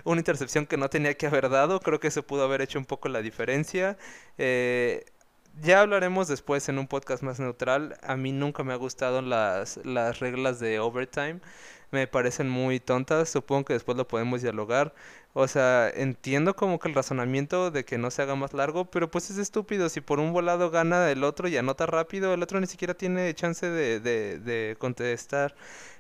una intercepción que no tenía que haber dado. Creo que se pudo haber hecho un poco la diferencia. Eh, ya hablaremos después en un podcast más neutral. A mí nunca me ha gustado las, las reglas de overtime. Me parecen muy tontas. Supongo que después lo podemos dialogar. O sea, entiendo como que el razonamiento de que no se haga más largo, pero pues es estúpido. Si por un volado gana el otro y anota rápido, el otro ni siquiera tiene chance de, de, de contestar.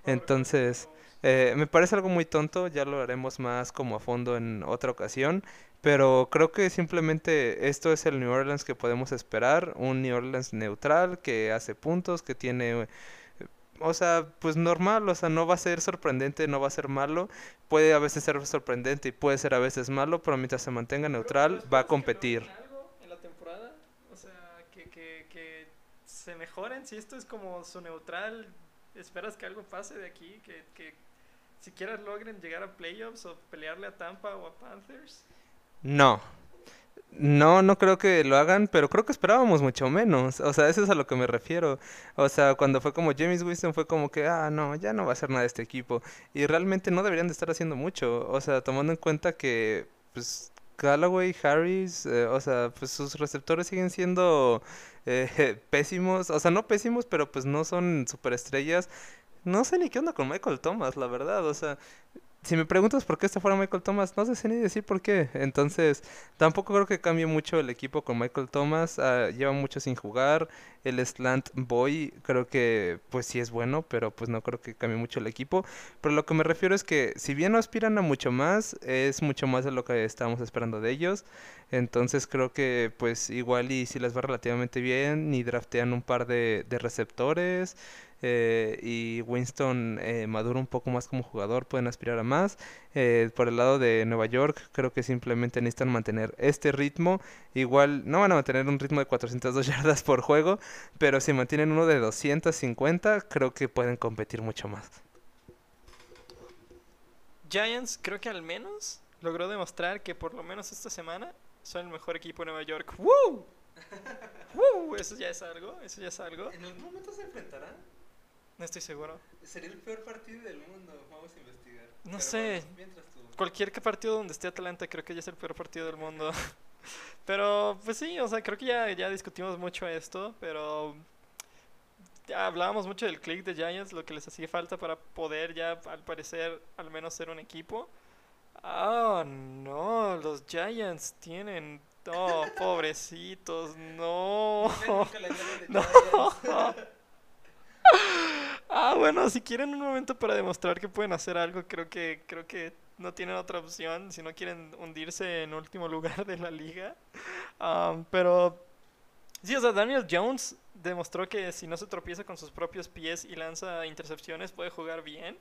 Entonces, eh, me parece algo muy tonto, ya lo haremos más como a fondo en otra ocasión. Pero creo que simplemente esto es el New Orleans que podemos esperar. Un New Orleans neutral que hace puntos, que tiene o sea, pues normal, o sea, no va a ser sorprendente, no va a ser malo, puede a veces ser sorprendente y puede ser a veces malo, pero mientras se mantenga neutral va a competir. algo en la temporada? O sea, que, que, que se mejoren, si esto es como su neutral, esperas que algo pase de aquí, que, que siquiera logren llegar a playoffs o pelearle a Tampa o a Panthers. No, no, no creo que lo hagan, pero creo que esperábamos mucho menos. O sea, eso es a lo que me refiero. O sea, cuando fue como James Winston fue como que, ah, no, ya no va a ser nada este equipo. Y realmente no deberían de estar haciendo mucho. O sea, tomando en cuenta que, pues, Callaway, Harris, eh, o sea, pues sus receptores siguen siendo eh, pésimos. O sea, no pésimos, pero pues no son superestrellas. No sé ni qué onda con Michael Thomas, la verdad. O sea, si me preguntas por qué está fuera Michael Thomas, no sé ni decir por qué. Entonces, tampoco creo que cambie mucho el equipo con Michael Thomas. Ah, lleva mucho sin jugar. El Slant Boy creo que pues sí es bueno, pero pues no creo que cambie mucho el equipo. Pero lo que me refiero es que si bien no aspiran a mucho más, es mucho más de lo que estábamos esperando de ellos. Entonces creo que pues igual y si les va relativamente bien y draftean un par de receptores. Eh, y Winston eh, madura un poco más como jugador, pueden aspirar a más. Eh, por el lado de Nueva York, creo que simplemente necesitan mantener este ritmo. Igual no van a mantener un ritmo de 402 yardas por juego, pero si mantienen uno de 250, creo que pueden competir mucho más. Giants creo que al menos logró demostrar que por lo menos esta semana son el mejor equipo de Nueva York. ¡Woo! ¡Woo! Eso ya es algo, eso ya es algo. ¿En algún momento se enfrentarán? No estoy seguro. Sería el peor partido del mundo, vamos a investigar. No sé. Cualquier partido donde esté Atlanta creo que ya es el peor partido del mundo. pero pues sí, o sea, creo que ya, ya discutimos mucho esto, pero ya hablábamos mucho del click de Giants, lo que les hacía falta para poder ya al parecer al menos ser un equipo. Ah, no, los Giants tienen Oh, pobrecitos, no. no. Ah, bueno, si quieren un momento para demostrar que pueden hacer algo, creo que creo que no tienen otra opción si no quieren hundirse en último lugar de la liga. pero sí, o sea, Daniel Jones demostró que si no se tropieza con sus propios pies y lanza intercepciones puede jugar bien,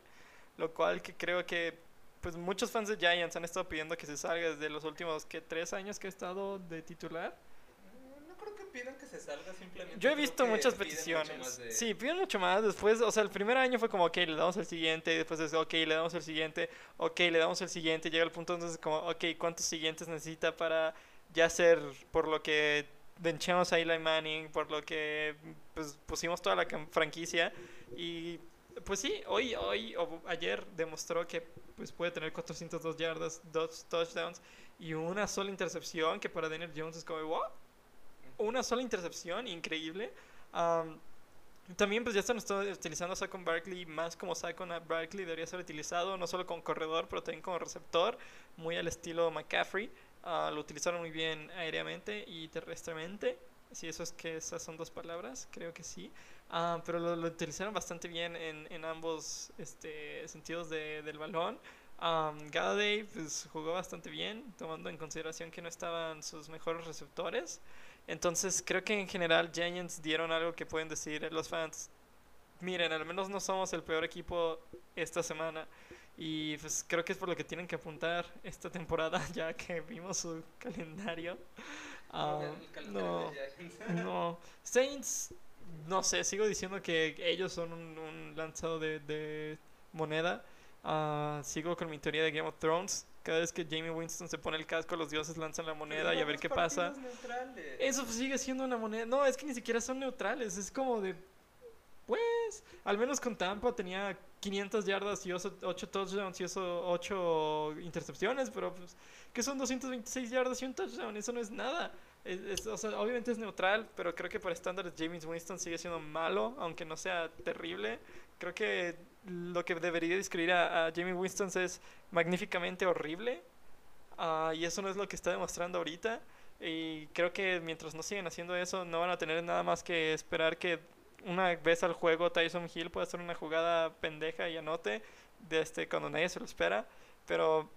lo cual que creo que pues muchos fans de Giants han estado pidiendo que se salga desde los últimos. ¿Tres años que ha estado de titular? Pidan que se salga simplemente. Yo he visto muchas mucho peticiones. de- Sí, piden mucho más. Después, o sea, el primer año fue como, ok, le damos el siguiente. y Después es, ok, le damos el siguiente. Ok, le damos el siguiente. Llega el punto entonces como, ok, ¿cuántos siguientes necesita para ya ser por lo que benchamos a Eli Manning, por lo que pues, pusimos toda la franquicia? Y pues sí, hoy, hoy o ayer demostró que pues, puede tener 402 yardas, dos touchdowns y una sola intercepción que para Daniel Jones es como, wow una sola intercepción, increíble. Am, también pues ya están utilizando a Saquon Barkley más como Saquon Barkley debería ser utilizado, no solo como corredor, pero también como receptor, muy al estilo McCaffrey. Ah, lo utilizaron muy bien aéreamente y terrestremente. Si eso es que esas son dos palabras, creo que sí. Ah, pero lo, lo utilizaron bastante bien en, en ambos este, sentidos de- del balón. Um, Galladay pues, jugó bastante bien, tomando en consideración que no estaban sus mejores receptores. Entonces creo que en general Giants dieron algo que pueden decir los fans. Miren, al menos no somos el peor equipo esta semana. Y pues creo que es por lo que tienen que apuntar esta temporada, ya que vimos su calendario. Ah, el calendario no, de Giants. no. Saints, no sé, sigo diciendo que ellos son un, un lanzado de, de moneda. Ah, sigo con mi teoría de Game of Thrones. Cada vez que Jamie Winston se pone el casco, los dioses lanzan la moneda y a ver qué pasa. neutrales. Eso sigue siendo una moneda. No, es que ni siquiera son neutrales. Es como de. Pues. Al menos con Tampa tenía 500 yardas y 8 touchdowns y eso 8 intercepciones. Pero pues. Que son 226 yardas y un touchdown. Eso no es nada. Es- es- o sea, obviamente es neutral. Pero creo que para estándares James Winston sigue siendo malo. Aunque no sea terrible. Creo que lo que debería describir a, a Jamie Winston es magníficamente horrible. Ah, y eso no es lo que está demostrando ahorita. Y creo que mientras no sigan haciendo eso, no van a tener nada más que esperar que una vez al juego Tyson Hill pueda hacer una jugada pendeja y anote de este, cuando nadie se lo espera. Pero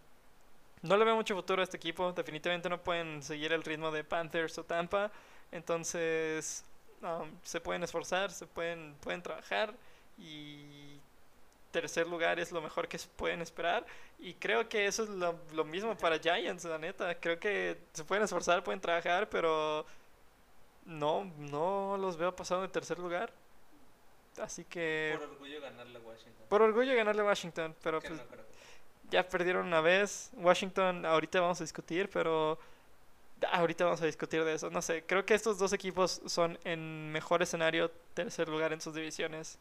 no le veo mucho futuro a este equipo. Definitivamente no pueden seguir el ritmo de Panthers o Tampa. Entonces um, se pueden esforzar, se pueden, pueden trabajar y tercer lugar es lo mejor que pueden esperar. Y creo que eso es lo, lo mismo para Giants, la neta. Creo que se pueden esforzar, pueden trabajar, pero no, no los veo pasando en tercer lugar. Así que Por orgullo ganarle a Washington. por orgullo ganarle a Washington, pero pues no ya perdieron una vez. Washington, ahorita vamos a discutir, pero ahorita vamos a discutir de eso. No sé, creo que estos dos equipos son en mejor escenario tercer lugar en sus divisiones.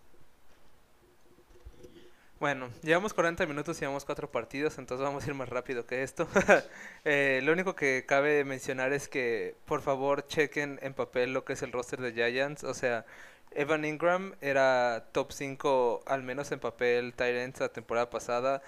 Bueno, llevamos 40 minutos y llevamos cuatro partidos, entonces vamos a ir más rápido que esto. Eh, lo único que cabe mencionar es que por favor chequen en papel lo que es el roster de Giants. O sea, Evan Ingram era top 5 al menos en papel ends la temporada pasada.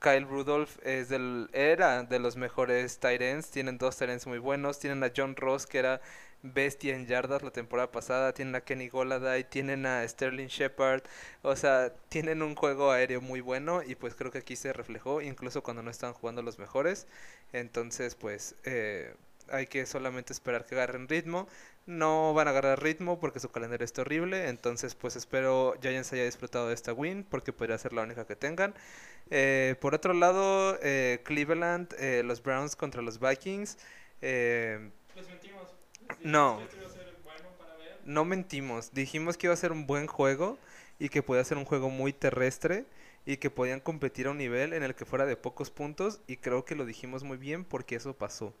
Kyle Rudolph es del, era de los mejores ends. Tienen dos ends muy buenos. Tienen a John Ross que era bestia en yardas la temporada pasada. Tienen a Kenny Goladay. Tienen a Sterling Shepard. O sea, tienen un juego aéreo muy bueno y pues creo que aquí se reflejó incluso cuando no estaban jugando los mejores. Entonces, pues eh, hay que solamente esperar que agarren ritmo. No van a agarrar ritmo porque su calendario está horrible. Entonces, pues espero Giants haya disfrutado de esta win porque podría ser la única que tengan. Eh, por otro lado, eh, Cleveland, eh, los Browns contra los Vikings. Eh, mentimos. No. Ver. no mentimos, dijimos que iba a ser un buen juego y que podía ser un juego muy terrestre y que podían competir a un nivel en el que fuera de pocos puntos y creo que lo dijimos muy bien porque eso pasó.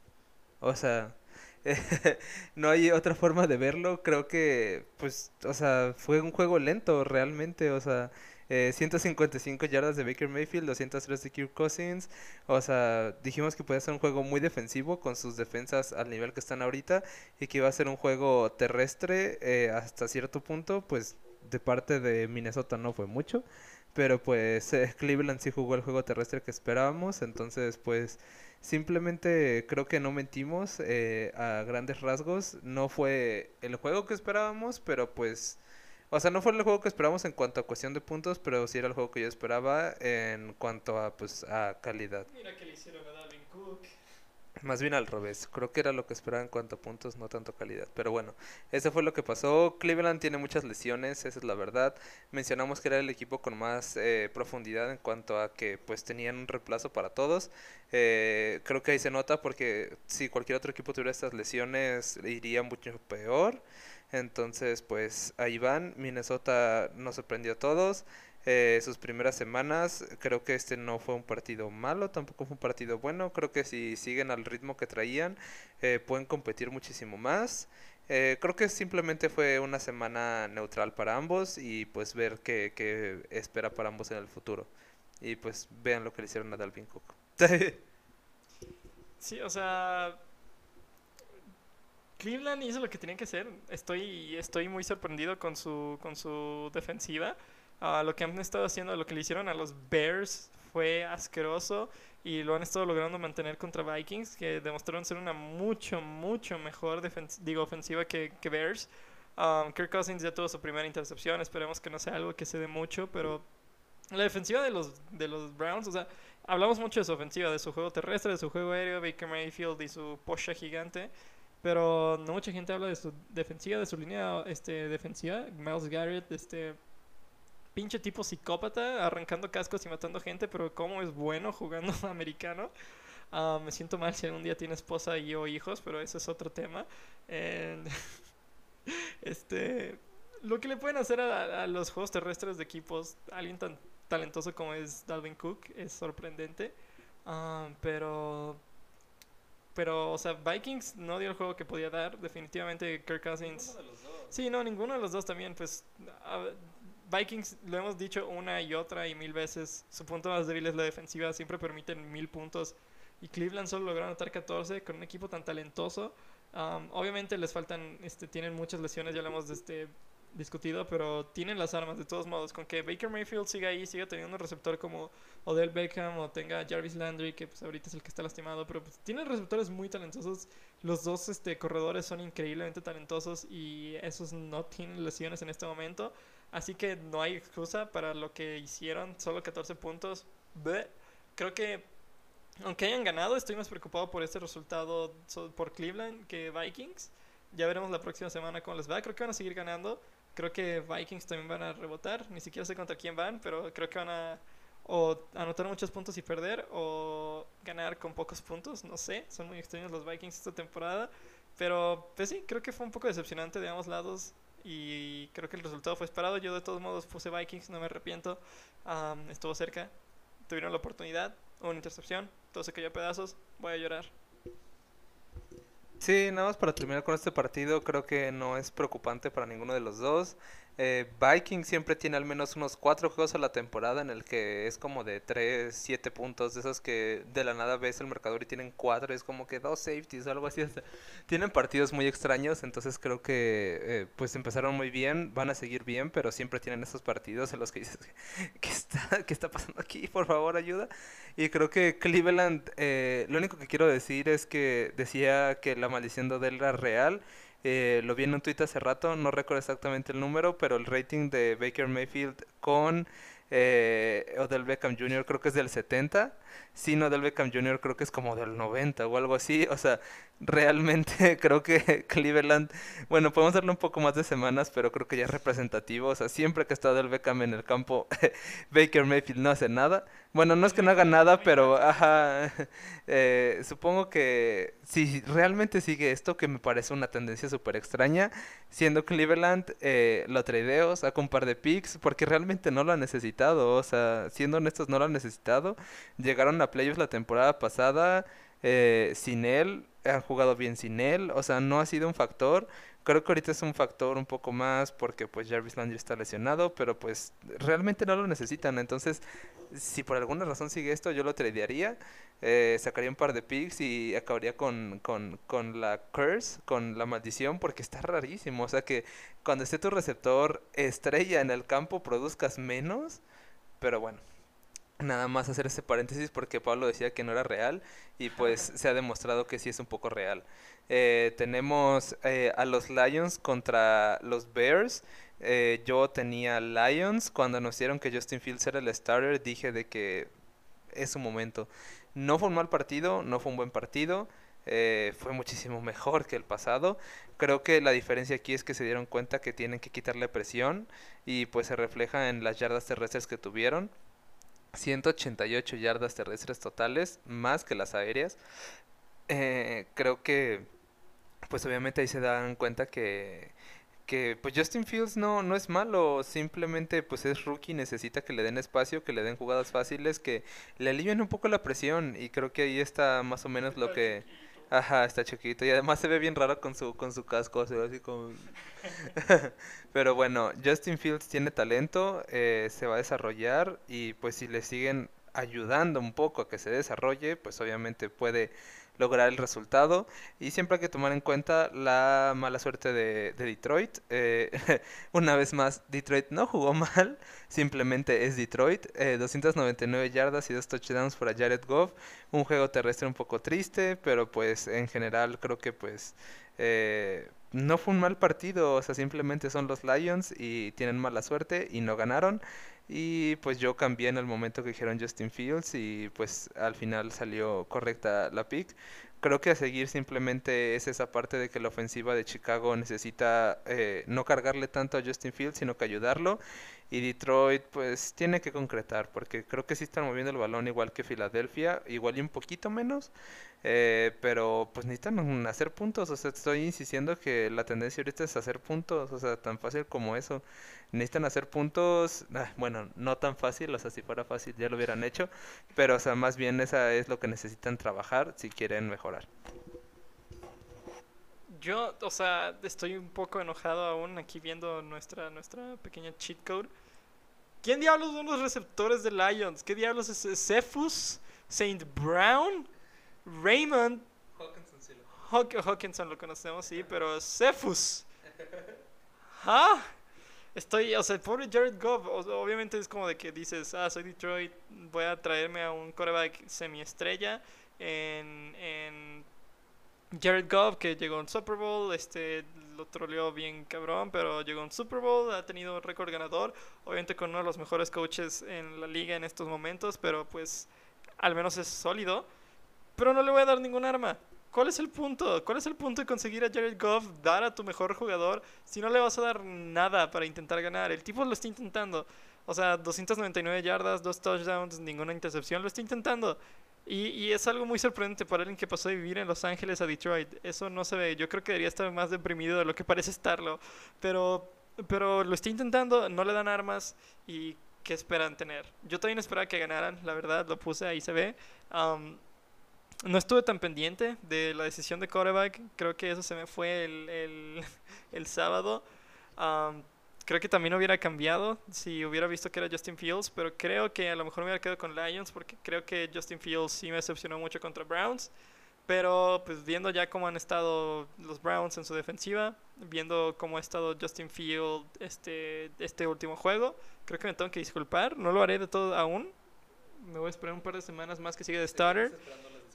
O sea, no hay otra forma de verlo, creo que pues, o sea, fue un juego lento realmente, o sea, eh, 155 yardas de Baker Mayfield, 203 de Kirk Cousins, o sea, dijimos que podía ser un juego muy defensivo con sus defensas al nivel que están ahorita y que iba a ser un juego terrestre eh, hasta cierto punto, pues de parte de Minnesota no fue mucho, pero pues eh, Cleveland sí jugó el juego terrestre que esperábamos, entonces pues simplemente creo que no mentimos eh, a grandes rasgos, no fue el juego que esperábamos, pero pues... O sea, no fue el juego que esperábamos en cuanto a cuestión de puntos, pero sí era el juego que yo esperaba en cuanto a pues a calidad. Mira que le hicieron a Dalvin Cook. Más bien al revés. Creo que era lo que esperaba en cuanto a puntos, no tanto calidad. Pero bueno, eso fue lo que pasó. Cleveland tiene muchas lesiones, esa es la verdad. Mencionamos que era el equipo con más eh, profundidad en cuanto a que pues tenían un reemplazo para todos. Eh, creo que ahí se nota porque si cualquier otro equipo tuviera estas lesiones iría mucho peor. Entonces pues ahí van. Minnesota nos sorprendió a todos eh, sus primeras semanas. Creo que este no fue un partido malo, tampoco fue un partido bueno. Creo que si siguen al ritmo que traían, eh, pueden competir muchísimo más. Eh, creo que simplemente fue una semana neutral para ambos y pues ver qué, qué espera para ambos en el futuro. Y pues vean lo que le hicieron a Dalvin Cook. sí, o sea, Cleveland hizo lo que tenía que hacer. Estoy, estoy muy sorprendido con su, con su defensiva lo que han estado haciendo, lo que le hicieron a los Bears fue asqueroso y lo han estado logrando mantener contra Vikings, que demostraron ser una mucho, mucho mejor digo, ofensiva que, que Bears. Um, Kirk Cousins ya tuvo su primera intercepción, esperemos que no sea algo que se dé mucho, pero la defensiva de los, de los Browns, o sea, hablamos mucho de su ofensiva, de su juego terrestre, de su juego aéreo, Baker Mayfield y su posha gigante, pero no mucha gente habla de su defensiva, de su línea este, defensiva, Miles Garrett, este pinche tipo psicópata arrancando cascos y matando gente, pero cómo es bueno jugando americano. Ah, me siento mal si algún día tiene esposa y o hijos, pero ese es otro tema. este, lo que le pueden hacer a, los juegos terrestres de equipos, alguien tan talentoso como es Dalvin Cook, es sorprendente. Ah, pero pero, o sea, Vikings no dio el juego que podía dar. Definitivamente Kirk Cousins. Sí, no, ninguno de los dos también. Pues Vikings, lo hemos dicho una y otra y mil veces, su punto más débil es la defensiva, siempre permiten mil puntos. Y Cleveland solo logró anotar 14 con un equipo tan talentoso. Um, obviamente les faltan, este, tienen muchas lesiones, ya lo hemos este, discutido, pero tienen las armas de todos modos. Con que Baker Mayfield siga ahí, siga teniendo un receptor como Odell Beckham o tenga Jarvis Landry, que pues ahorita es el que está lastimado, pero pues, tienen receptores muy talentosos. Los dos este, corredores son increíblemente talentosos y esos no tienen lesiones en este momento. Así que no hay excusa para lo que hicieron, solo 14 puntos. Creo que, aunque hayan ganado, estoy más preocupado por este resultado por Cleveland que Vikings. Ya veremos la próxima semana cómo les va. Creo que van a seguir ganando. Creo que Vikings también van a rebotar. Ni siquiera sé contra quién van, pero creo que van a o anotar muchos puntos y perder o ganar con pocos puntos. No sé, son muy extraños los Vikings esta temporada. Pero pues sí, creo que fue un poco decepcionante de ambos lados y creo que el resultado fue esperado. Yo de todos modos puse Vikings, no me arrepiento. estuvo cerca, tuvieron la oportunidad, una intercepción, todo se cayó a pedazos, voy a llorar. Sí, nada más para terminar con este partido, creo que no es preocupante para ninguno de los dos. Eh, Viking siempre tiene al menos unos cuatro juegos a la temporada en el que es como de 3, 7 puntos, de esos que de la nada ves el marcador y tienen cuatro, es como que dos safeties o algo así. tienen partidos muy extraños, entonces creo que eh, pues empezaron muy bien, van a seguir bien, pero siempre tienen esos partidos en los que dices, ¿qué está, qué está pasando aquí? Por favor, ayuda. Y creo que Cleveland, eh, lo único que quiero decir es que decía que la maldición de él era real eh, lo vi en un tweet hace rato, no recuerdo exactamente el número, pero el rating de Baker Mayfield con eh, Odell Beckham Jr. creo que es del 70. No, Odell Beckham Jr. creo que es como del 90 o algo así. O sea, realmente creo que Cleveland, bueno, podemos darle un poco más de semanas, pero creo que ya es representativo. O sea, siempre que está Odell Beckham en el campo, Baker Mayfield no hace nada. Bueno, no es que no haga nada, pero ajá, eh, supongo que si realmente sigue esto, que me parece una tendencia súper extraña, siendo Cleveland, eh, lo tradeo, saca un par de picks, porque realmente no lo ha necesitado, o sea, siendo honestos, no lo ha necesitado. Llegaron a playoffs la temporada pasada eh, sin él, han jugado bien sin él, o sea, no ha sido un factor. Creo que ahorita es un factor un poco más porque pues Jarvis Landry está lesionado, pero pues realmente no lo necesitan. Entonces, si por alguna razón sigue esto, yo lo tradearía, eh, sacaría un par de picks y acabaría con, con, con la curse, con la maldición, porque está rarísimo. O sea que cuando esté tu receptor estrella en el campo produzcas menos, pero bueno. Nada más hacer ese paréntesis porque Pablo decía que no era real y pues se ha demostrado que sí es un poco real. Eh, tenemos eh, a los Lions contra los Bears. Eh, yo tenía Lions. Cuando anunciaron que Justin Fields era el starter, dije de que es su momento. No fue un mal partido, no fue un buen partido. eh, fue muchísimo mejor que el pasado. Creo que la diferencia aquí es que se dieron cuenta que tienen que quitarle presión y pues se refleja en las yardas terrestres que tuvieron. 188 yardas terrestres totales, más que las aéreas. Eh, creo que pues obviamente ahí se dan cuenta que que pues Justin Fields no, no es malo, simplemente pues es rookie, necesita que le den espacio, que le den jugadas fáciles, que le alivien un poco la presión y creo que ahí está más o menos lo que... Ajá, está chiquito. Y además se ve bien raro con su con su casco, se ve así como... Pero bueno, Justin Fields tiene talento, eh, se va a desarrollar y pues si le siguen ayudando un poco a que se desarrolle, pues obviamente puede lograr el resultado. Y siempre hay que tomar en cuenta la mala suerte de, Detroit. Eh, una vez más, Detroit no jugó mal, simplemente es Detroit. 299 eh, yardas y dos touchdowns para Jared Goff. Un juego terrestre un poco triste, pero pues en general creo que pues... Eh, no fue un mal partido, o sea, simplemente son los Lions y tienen mala suerte y no ganaron. Y pues yo cambié en el momento que dijeron Justin Fields y pues al final salió correcta la pick. Creo que a seguir simplemente es esa parte de que la ofensiva de Chicago necesita eh, no cargarle tanto a Justin Fields, sino que ayudarlo. Y Detroit pues tiene que concretar, porque creo que sí están moviendo el balón igual que Filadelfia, igual y un poquito menos, eh, pero pues necesitan hacer puntos, o sea, estoy insistiendo que la tendencia ahorita es hacer puntos, o sea, tan fácil como eso. Necesitan hacer puntos, ah, bueno, no tan fácil, o sea, si fuera fácil ya lo hubieran hecho, pero o sea, más bien esa es lo que necesitan trabajar si quieren mejorar. Yo, o sea, estoy un poco enojado aún aquí viendo nuestra, nuestra pequeña cheat code. ¿Quién diablos son los receptores de Lions? ¿Qué diablos es Cephus? ¿Saint Brown? Raymond. Hawkinson, lo conocemos, sí, pero Cephus. ¿Ah? Estoy, o sea, el pobre Jared Goff, obviamente es como de que dices, ah, soy Detroit, voy a traerme a un quarterback semiestrella en, en Jared Goff, que llegó a un Super Bowl, este, lo troleó bien cabrón, pero llegó a un Super Bowl, ha tenido un récord ganador, obviamente con uno de los mejores coaches en la liga en estos momentos, pero pues al menos es sólido pero no le voy a dar ningún arma. ¿Cuál es el punto? ¿Cuál es el punto de conseguir a Jared Goff, dar a tu mejor jugador, si no le vas a dar nada para intentar ganar? El tipo lo está intentando. O sea, 299 yardas, dos touchdowns, ninguna intercepción, lo está intentando. Y, y, es algo muy sorprendente para alguien que pasó de vivir en Los Ángeles a Detroit. Eso no se ve. Yo creo que debería estar más deprimido de lo que parece estarlo. Pero, pero lo está intentando, no le dan armas y ¿qué esperan tener? Yo también esperaba que ganaran, la verdad, lo puse ahí se ve. Um, no estuve tan pendiente de la decisión de quarterback. Creo que eso se me fue el, el, el sábado. Creo que también hubiera cambiado si hubiera visto que era Justin Fields, pero creo que a lo mejor me hubiera quedado con Lions porque creo que Justin Fields sí me decepcionó mucho contra Browns. Pero pues viendo ya cómo han estado los Browns en su defensiva, viendo cómo ha estado Justin Fields este, este último juego, creo que me tengo que disculpar. No lo haré de todo aún. Me voy a esperar un par de semanas más que siga de starter.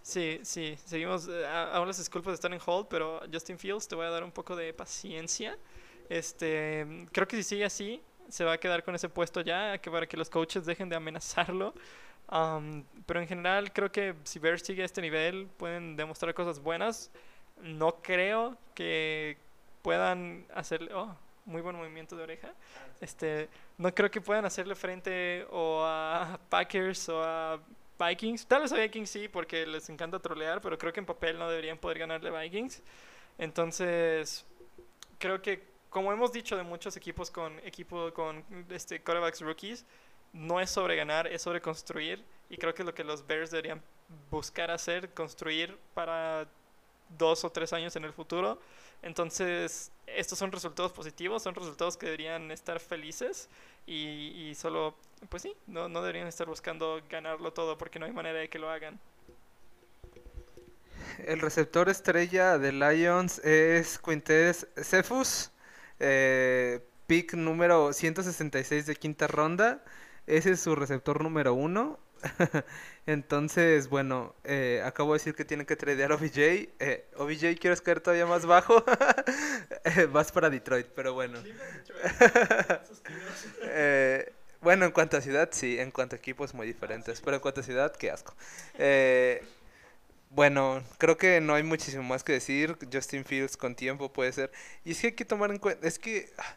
Sí, sí, seguimos, eh, aún las disculpas están en hold, pero Justin Fields te voy a dar un poco de paciencia. Este, creo que si sigue así, se va a quedar con ese puesto ya, que para que los coaches dejen de amenazarlo. Um, pero en general creo que si Bears sigue a este nivel, pueden demostrar cosas buenas. No creo que puedan hacerle... Oh, muy buen movimiento de oreja. Este, no creo que puedan hacerle frente o a Packers o a Vikings. Tal vez a Vikings sí, porque les encanta trolear, pero creo que en papel no deberían poder ganarle Vikings. Entonces, creo que como hemos dicho de muchos equipos con equipo con este quarterbacks rookies, no es sobre ganar, es sobre construir y creo que es lo que los Bears deberían buscar hacer, construir para dos o tres años en el futuro. Entonces, estos son resultados positivos, son resultados que deberían estar felices y, y solo, pues sí, no, no deberían estar buscando ganarlo todo porque no hay manera de que lo hagan. El receptor estrella de Lions es Quintés Cephus, eh, pick número 166 de quinta ronda. Ese es su receptor número uno. Entonces, bueno, eh, acabo de decir que tienen que tradear OBJ. Eh, OBJ, ¿quieres caer todavía más bajo? Eh, vas para Detroit, pero bueno. eh, bueno, en cuanto a ciudad, sí. En cuanto a equipos, muy diferentes. Pero en cuanto a ciudad, qué asco. Bueno, creo que no hay muchísimo más que decir. Justin Fields con tiempo puede ser. Y es que hay que tomar en cuenta, es que ah,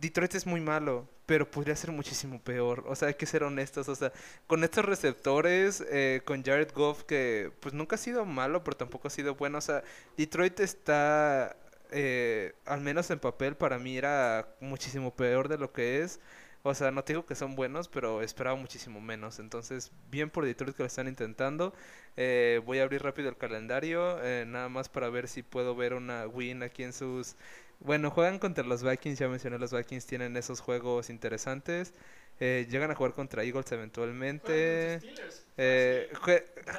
Detroit es muy malo, pero podría ser muchísimo peor. O sea, hay que ser honestos. O sea, con estos receptores, eh, con Jared Goff, que pues nunca ha sido malo, pero tampoco ha sido bueno. O sea, Detroit está, eh, al menos en papel, para mí era muchísimo peor de lo que es. O sea, no digo que son buenos, pero esperaba muchísimo menos. Entonces, bien por Detroit que lo están intentando. Eh, voy a abrir rápido el calendario, eh, nada más para ver si puedo ver una win aquí en sus... Bueno, juegan contra los Vikings, ya mencioné, los Vikings tienen esos juegos interesantes. Eh, llegan a jugar contra Eagles eventualmente. Eh,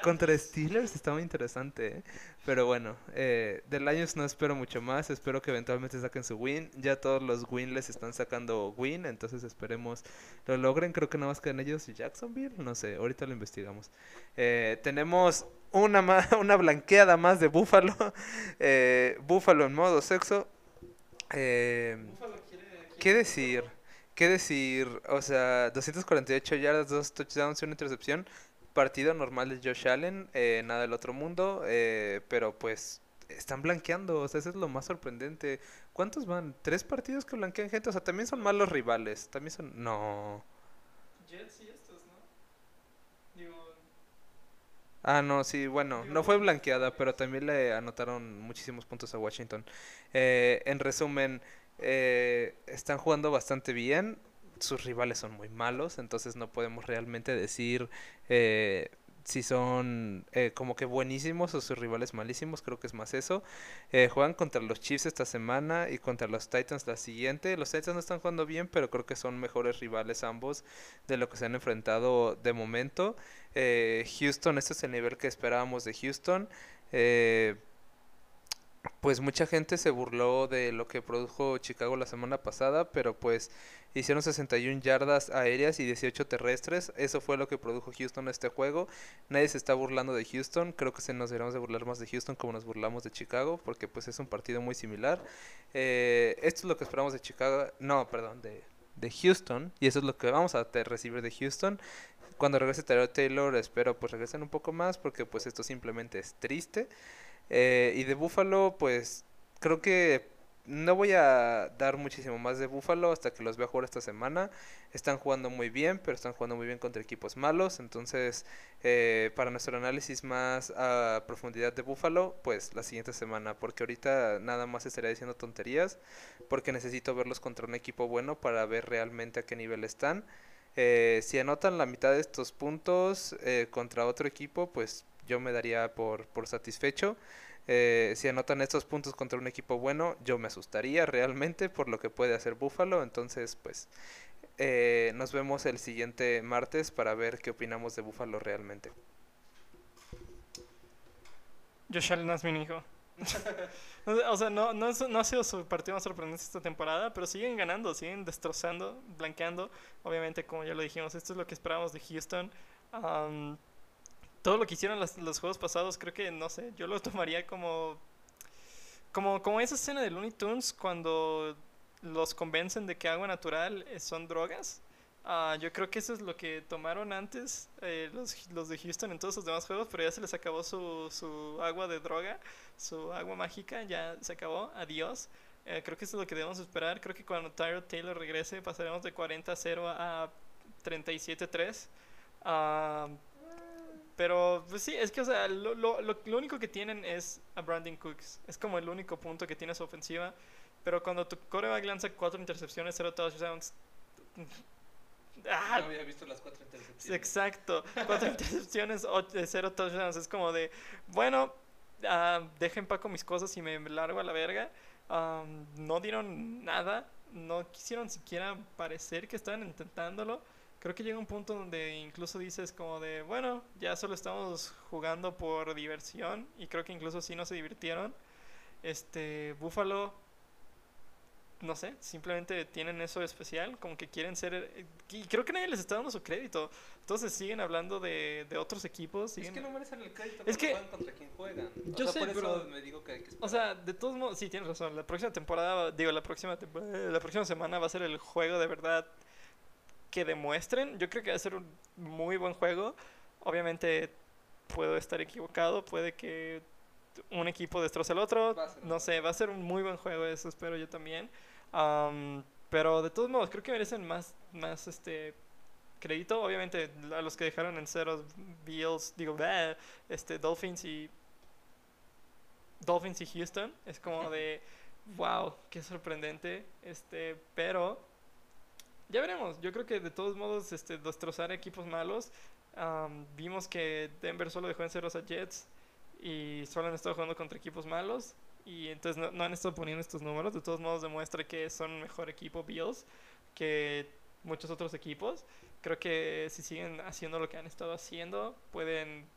contra Steelers está muy interesante. ¿eh? Pero bueno, eh, de Lions no espero mucho más. Espero que eventualmente saquen su win. Ya todos los win les están sacando win. Entonces esperemos lo logren. Creo que nada más quedan ellos y Jacksonville. No sé, ahorita lo investigamos. Eh, tenemos una, una blanqueada más de Buffalo. Eh, Buffalo en modo sexo. Eh, ¿Qué decir? ¿Qué decir? O sea, 248 yardas, dos touchdowns y una intercepción. Partido normal de Josh Allen, eh, nada del otro mundo, eh, pero pues están blanqueando, o sea, eso es lo más sorprendente. ¿Cuántos van? ¿Tres partidos que blanquean gente? O sea, también son malos rivales, también son... No. Jets y estos, ¿no? Digo, Ah, no, sí, bueno, no fue blanqueada, pero también le anotaron muchísimos puntos a Washington. Eh, en resumen, eh, están jugando bastante bien, sus rivales son muy malos, entonces no podemos realmente decir eh, si son eh, como que buenísimos o sus rivales malísimos, creo que es más eso. Eh, juegan contra los Chiefs esta semana y contra los Titans la siguiente. Los Titans no están jugando bien, pero creo que son mejores rivales ambos de lo que se han enfrentado de momento. Eh, Houston, este es el nivel que esperábamos de Houston. Eh, pues mucha gente se burló de lo que produjo Chicago la semana pasada, pero pues hicieron 61 yardas aéreas y 18 terrestres. Eso fue lo que produjo Houston este juego. Nadie se está burlando de Houston. Creo que se nos deberíamos de burlar más de Houston como nos burlamos de Chicago, porque pues es un partido muy similar. Eh, esto es lo que esperamos de Chicago. No, perdón, de, de Houston. Y eso es lo que vamos a recibir de Houston. Cuando regrese Tyrod Taylor, espero pues regresen un poco más, porque pues esto simplemente es triste. Eh, y de Buffalo, pues creo que no voy a dar muchísimo más de Buffalo hasta que los vea jugar esta semana. Están jugando muy bien, pero están jugando muy bien contra equipos malos. Entonces, eh, para nuestro análisis más a profundidad de Buffalo, pues la siguiente semana, porque ahorita nada más estaría diciendo tonterías, porque necesito verlos contra un equipo bueno para ver realmente a qué nivel están. Eh, si anotan la mitad de estos puntos eh, contra otro equipo, pues yo me daría por, por satisfecho. Eh, si anotan estos puntos contra un equipo bueno, yo me asustaría realmente por lo que puede hacer Buffalo. Entonces, pues eh, nos vemos el siguiente martes para ver qué opinamos de Buffalo realmente. Josh Allen es mi hijo. o sea, no, no, no ha sido su partido más sorprendente esta temporada, pero siguen ganando, siguen destrozando, blanqueando. Obviamente, como ya lo dijimos, esto es lo que esperábamos de Houston. Am, todo lo que hicieron las- los juegos pasados, creo que, no sé, yo lo tomaría como, como, como esa escena de Looney Tunes cuando los convencen de que agua natural eh, son drogas. Ah, yo creo que eso es lo que tomaron antes eh, los, los de Houston en todos sus demás juegos, pero ya se les acabó su, su agua de droga, su agua mágica, ya se acabó, adiós. Eh, creo que eso es lo que debemos esperar. Creo que cuando Tyrod Taylor regrese pasaremos de 40-0 a 37-3. Ah, pero, pues sí, es que, o sea, lo, lo, lo, único que tienen es a Brandon Cooks. Es como el único punto que tiene su ofensiva. Pero cuando tu coreback lanza cuatro intercepciones, cero touchdowns. Ah, había visto las cuatro intercepciones. Exacto, cuatro intercepciones, ocho- eh, cero touchdowns. Es como de, bueno, ah, dejen paco mis cosas y me largo a la verga. Am, no dieron nada, no quisieron siquiera parecer que estaban intentándolo. Creo que llega un punto donde incluso dices como de, bueno, ya solo estamos jugando por diversión y creo que incluso sí no se divirtieron. Este, Buffalo, no sé, simplemente tienen eso especial, como que quieren ser, eh, y creo que nadie les está dando su crédito. Entonces siguen hablando de, de otros equipos, Es siguen- que no merecen el crédito Es que- juegan contra quien juegan. O Yo sea, sé, por eso pero- me digo que hay que O sea, de todos modos, sí, tienes razón. La próxima temporada, digo, la próxima, eh, la próxima semana va a ser el juego de verdad que demuestren. Yo creo que va a ser un muy buen juego. Obviamente, puedo estar equivocado, puede que un equipo destroce al otro, no sé, va a ser un muy buen juego, eso espero yo también. pero de todos modos, creo que merecen más, más este crédito. Obviamente, a los que dejaron en ceros, Bills, digo, este, Dolphins y Dolphins y Houston, es como de wow, qué sorprendente. Este, pero ya veremos. Yo creo que de todos modos, este, destrozar equipos malos. vimos que Denver solo dejó en ceros a Jets y solo han estado jugando contra equipos malos. Y entonces no, han estado poniendo estos números. De todos modos, demuestra que son un mejor equipo Bills que muchos otros equipos. Creo que si siguen haciendo lo que han estado haciendo, pueden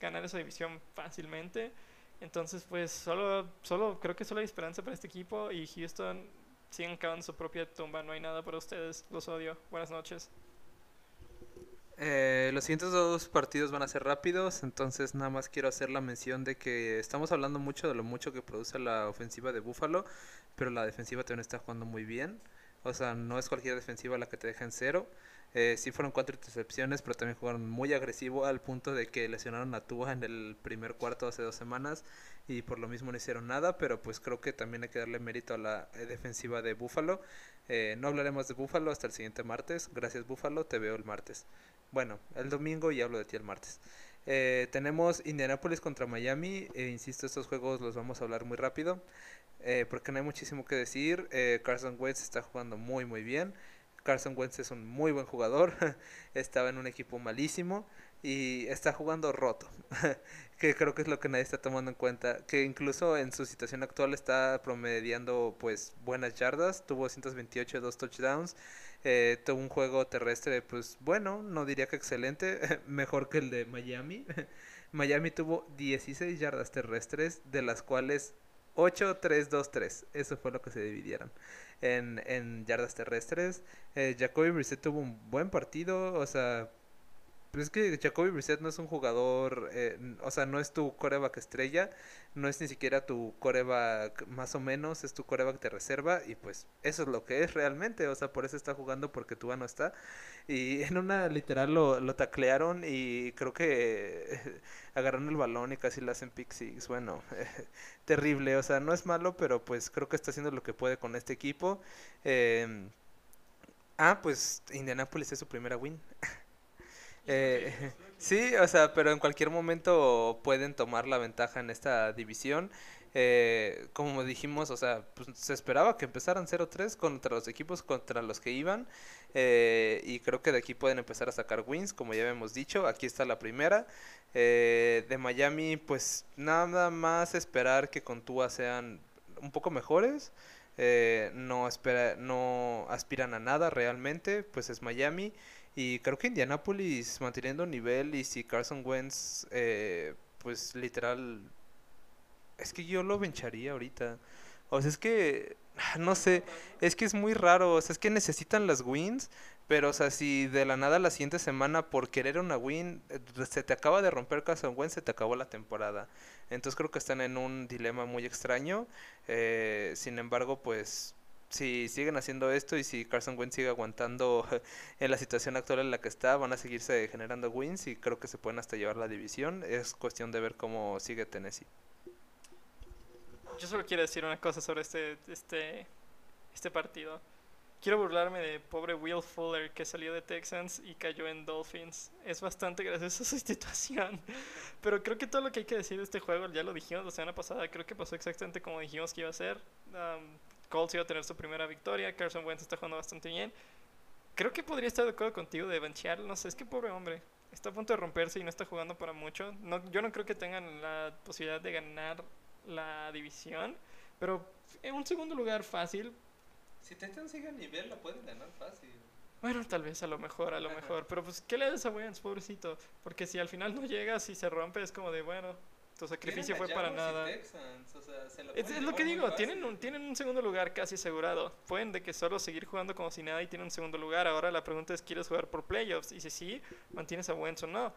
ganar esa división fácilmente. Entonces, pues solo, solo creo que solo hay esperanza para este equipo y Houston siguen cavando su propia tumba. No hay nada para ustedes. Los odio. Buenas noches. Eh, los siguientes dos partidos van a ser rápidos, entonces nada más quiero hacer la mención de que estamos hablando mucho de lo mucho que produce la ofensiva de Buffalo, pero la defensiva también está jugando muy bien. O sea, no es cualquier defensiva la que te deja en cero. Eh, sí fueron cuatro intercepciones, pero también jugaron muy agresivo al punto de que lesionaron a Tua en el primer cuarto hace dos semanas y por lo mismo no hicieron nada, pero pues creo que también hay que darle mérito a la eh, defensiva de Buffalo. Eh, no hablaremos de Buffalo hasta el siguiente martes. Gracias Buffalo, te veo el martes. Bueno, el domingo y hablo de ti el martes. tenemos Indianapolis contra Miami. insisto, estos juegos los vamos a hablar muy rápido. porque no hay muchísimo que decir. Carson Wentz está jugando muy muy bien. Carson Wentz es un muy buen jugador, estaba en un equipo malísimo y está jugando roto, que creo que es lo que nadie está tomando en cuenta, que incluso en su situación actual está promediando pues buenas yardas, tuvo 128, dos touchdowns, eh, tuvo un juego terrestre pues bueno, no diría que excelente, mejor que el de Miami. Miami tuvo 16 yardas terrestres, de las cuales 8, 3, 2, 3. Eso fue lo que se dividieron en, en yardas terrestres. Eh, Jacoby Brissett tuvo un buen partido, o sea, pues es que Jacoby Brissett no es un jugador, eh, o sea, no es tu coreback estrella, no es ni siquiera tu coreback más o menos, es tu coreback de reserva y pues eso es lo que es realmente, o sea, por eso está jugando porque Tua no está. Y en una literal lo, lo taclearon y creo que agarraron el balón y casi le hacen pick bueno, terrible, o sea, no es malo, pero pues creo que está haciendo lo que puede con este equipo. Eh, ah, pues Indianapolis es su primera win. Eh, sí, o sea, pero en cualquier momento pueden tomar la ventaja en esta división. Eh, como dijimos, o sea, pues se esperaba que empezaran 0-3 contra los equipos contra los que iban. Eh, y creo que de aquí pueden empezar a sacar wins, como ya habíamos dicho. Aquí está la primera. de Miami, pues nada más esperar que con Tua sean un poco mejores. no, espera, no aspiran a nada realmente, pues es Miami. Y creo que Indianapolis manteniendo nivel y si Carson Wentz, eh, pues literal, es que yo lo vencharía ahorita. O sea, es que, no sé, es que es muy raro, o sea, es que necesitan las wins, pero o sea, si de la nada la siguiente semana por querer una win eh, se te acaba de romper Carson Wentz, se te acabó la temporada. Entonces creo que están en un dilema muy extraño. Eh, sin embargo, pues si siguen haciendo esto y si Carson Wentz sigue aguantando en la situación actual en la que está, van a seguirse generando wins y creo que se pueden hasta llevar la división. Es cuestión de ver cómo sigue Tennessee. Yo solo quiero decir una cosa sobre este, este, este partido. Quiero burlarme de pobre Will Fuller que salió de Texans y cayó en Dolphins. Es bastante graciosa su situación. Pero creo que todo lo que hay que decir de este juego ya lo dijimos la semana pasada. Creo que pasó exactamente como dijimos que iba a ser. Colts iba a tener su primera victoria. Carson Wentz está jugando bastante bien. Creo que podría estar de acuerdo contigo de benchear. No sé, es que pobre hombre. Está a punto de romperse y no está jugando para mucho. No, yo no creo que tengan la posibilidad de ganar la división. Pero en un segundo lugar fácil. Si Titans sigue a nivel, la pueden ganar fácil. Bueno, tal vez, a lo mejor, a lo mejor. Pero pues, ¿qué le das a Wentz, pobrecito? Porque si al final no llega, si se rompe, es como de, bueno, tu sacrificio fue para nada. es, lo que digo, tienen un, tienen un segundo lugar casi asegurado. Pueden de que solo seguir jugando como si nada y tienen un segundo lugar. Ahora la pregunta es, ¿quieres jugar por playoffs? Y si sí, mantienes a Wentz o no.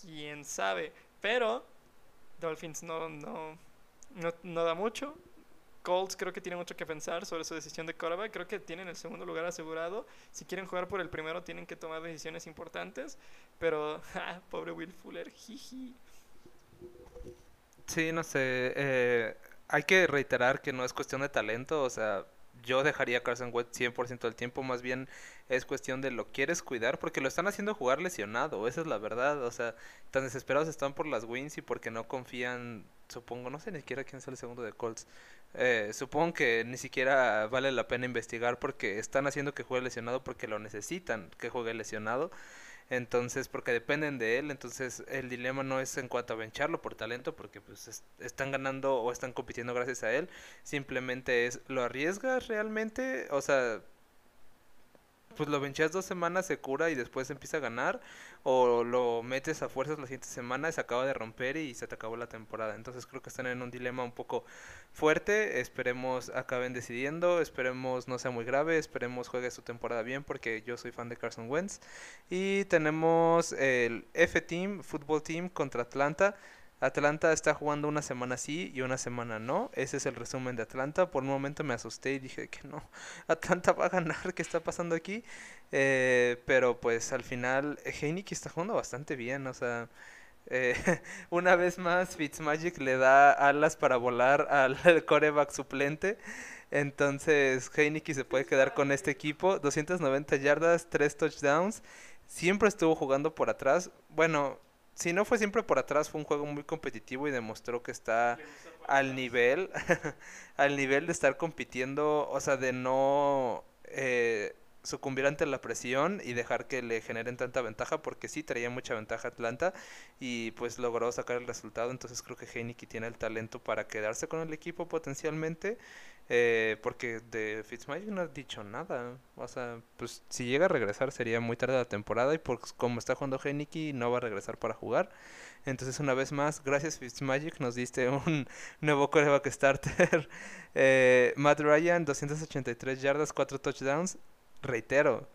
Quién sabe. Pero Dolphins no, no, no, da mucho. Colts creo que tienen mucho que pensar sobre su decisión de quarterback. Creo que tienen el segundo lugar asegurado. Si quieren jugar por el primero, tienen que tomar decisiones importantes. Pero, ah, pobre Will Fuller, jiji. Sí, no sé. Eh, hay que reiterar que no es cuestión de talento. O sea, yo dejaría a Carson Wentz 100% del tiempo. Más bien es cuestión de lo quieres cuidar porque lo están haciendo jugar lesionado. Esa es la verdad. O sea, tan desesperados están por las wins y porque no confían. Supongo, no sé ni siquiera quién es el segundo de Colts. Eh, supongo que ni siquiera vale la pena investigar porque están haciendo que juegue lesionado porque lo necesitan que juegue lesionado. Entonces, porque dependen de él, entonces el dilema no es en cuanto a vencharlo por talento, porque pues están ganando o están compitiendo gracias a él, simplemente es, ¿lo arriesgas realmente? O sea, pues lo benchas dos semanas, se cura y después empieza a ganar, o lo metes a fuerzas la siguiente semana y se acaba de romper y se te acabó la temporada. Entonces creo que están en un dilema un poco fuerte, esperemos acaben decidiendo, esperemos no sea muy grave, esperemos juegue su temporada bien porque yo soy fan de Carson Wentz. Y tenemos el F-Team, Football Team contra Atlanta. Atlanta está jugando una semana sí y una semana no. Ese es el resumen de Atlanta. Por un momento me asusté y dije que no, Atlanta va a ganar. ¿Qué está pasando aquí? Eh, pero pues al final Heineken está jugando bastante bien. O sea, eh, una vez más Fitzmagic le da alas para volar al coreback suplente. Entonces Heineken se puede quedar con este equipo. 290 yardas, 3 touchdowns. Siempre estuvo jugando por atrás. Bueno, si no fue siempre por atrás, fue un juego muy competitivo y demostró que está al nivel, al nivel de estar compitiendo, o sea, de no eh, sucumbir ante la presión y dejar que le generen tanta ventaja, porque sí traía mucha ventaja Atlanta y pues logró sacar el resultado, entonces creo que Heineken tiene el talento para quedarse con el equipo potencialmente eh, porque de Fitzmagic no ha dicho nada. O sea, pues si llega a regresar sería muy tarde la temporada y pues como está jugando Heineken no va a regresar para jugar. Entonces una vez más, gracias Fitzmagic, nos diste un nuevo coreback starter. eh, Matt Ryan, 283 yardas, 4 touchdowns. Reitero,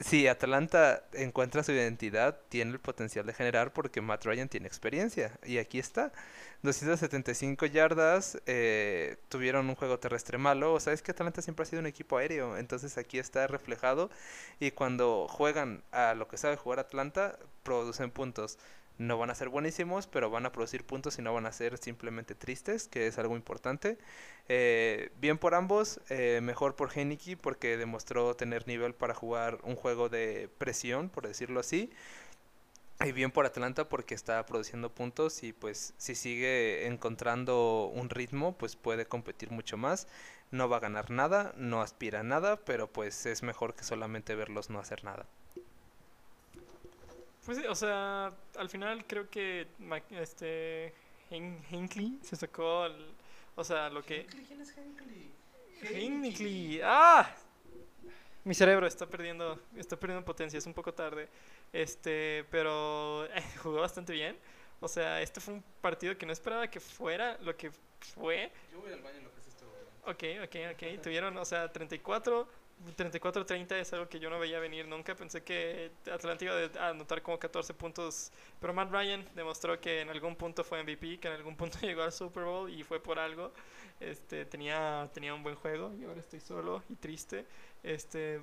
si Atlanta encuentra su identidad, tiene el potencial de generar porque Matt Ryan tiene experiencia. Y aquí está. 275 yardas, eh, tuvieron un juego terrestre malo. O sea, que Atlanta siempre ha sido un equipo aéreo. Entonces aquí está reflejado. Y cuando juegan a lo que sabe jugar Atlanta, producen puntos no van a ser buenísimos, pero van a producir puntos y no van a ser simplemente tristes, que es algo importante. Eh, bien por ambos, eh, mejor por Heineke porque demostró tener nivel para jugar un juego de presión, por decirlo así. Y bien por Atlanta porque está produciendo puntos y pues si sigue encontrando un ritmo pues puede competir mucho más. No va a ganar nada, no aspira a nada, pero pues es mejor que solamente verlos no hacer nada. Pues sí, o sea, al final creo que este Hinckley se sacó, o sea, lo que... ¿Quién es Hinckley? Hinckley, ¡ah! Mi cerebro está perdiendo, está perdiendo potencia, es un poco tarde. Este, pero eh, jugó bastante bien. O sea, este fue un partido que no esperaba que fuera lo que fue. Yo voy al baño en lo que es esto. Ok, ok, ok. Tuvieron, o sea, 34 34-30 es algo que yo no veía venir nunca. Pensé que Atlanta iba a anotar como 14 puntos. Pero Matt Ryan demostró que en algún punto fue MVP, que en algún punto llegó al Super Bowl y fue por algo. Este, tenía, tenía un buen juego y ahora estoy solo y triste. Este,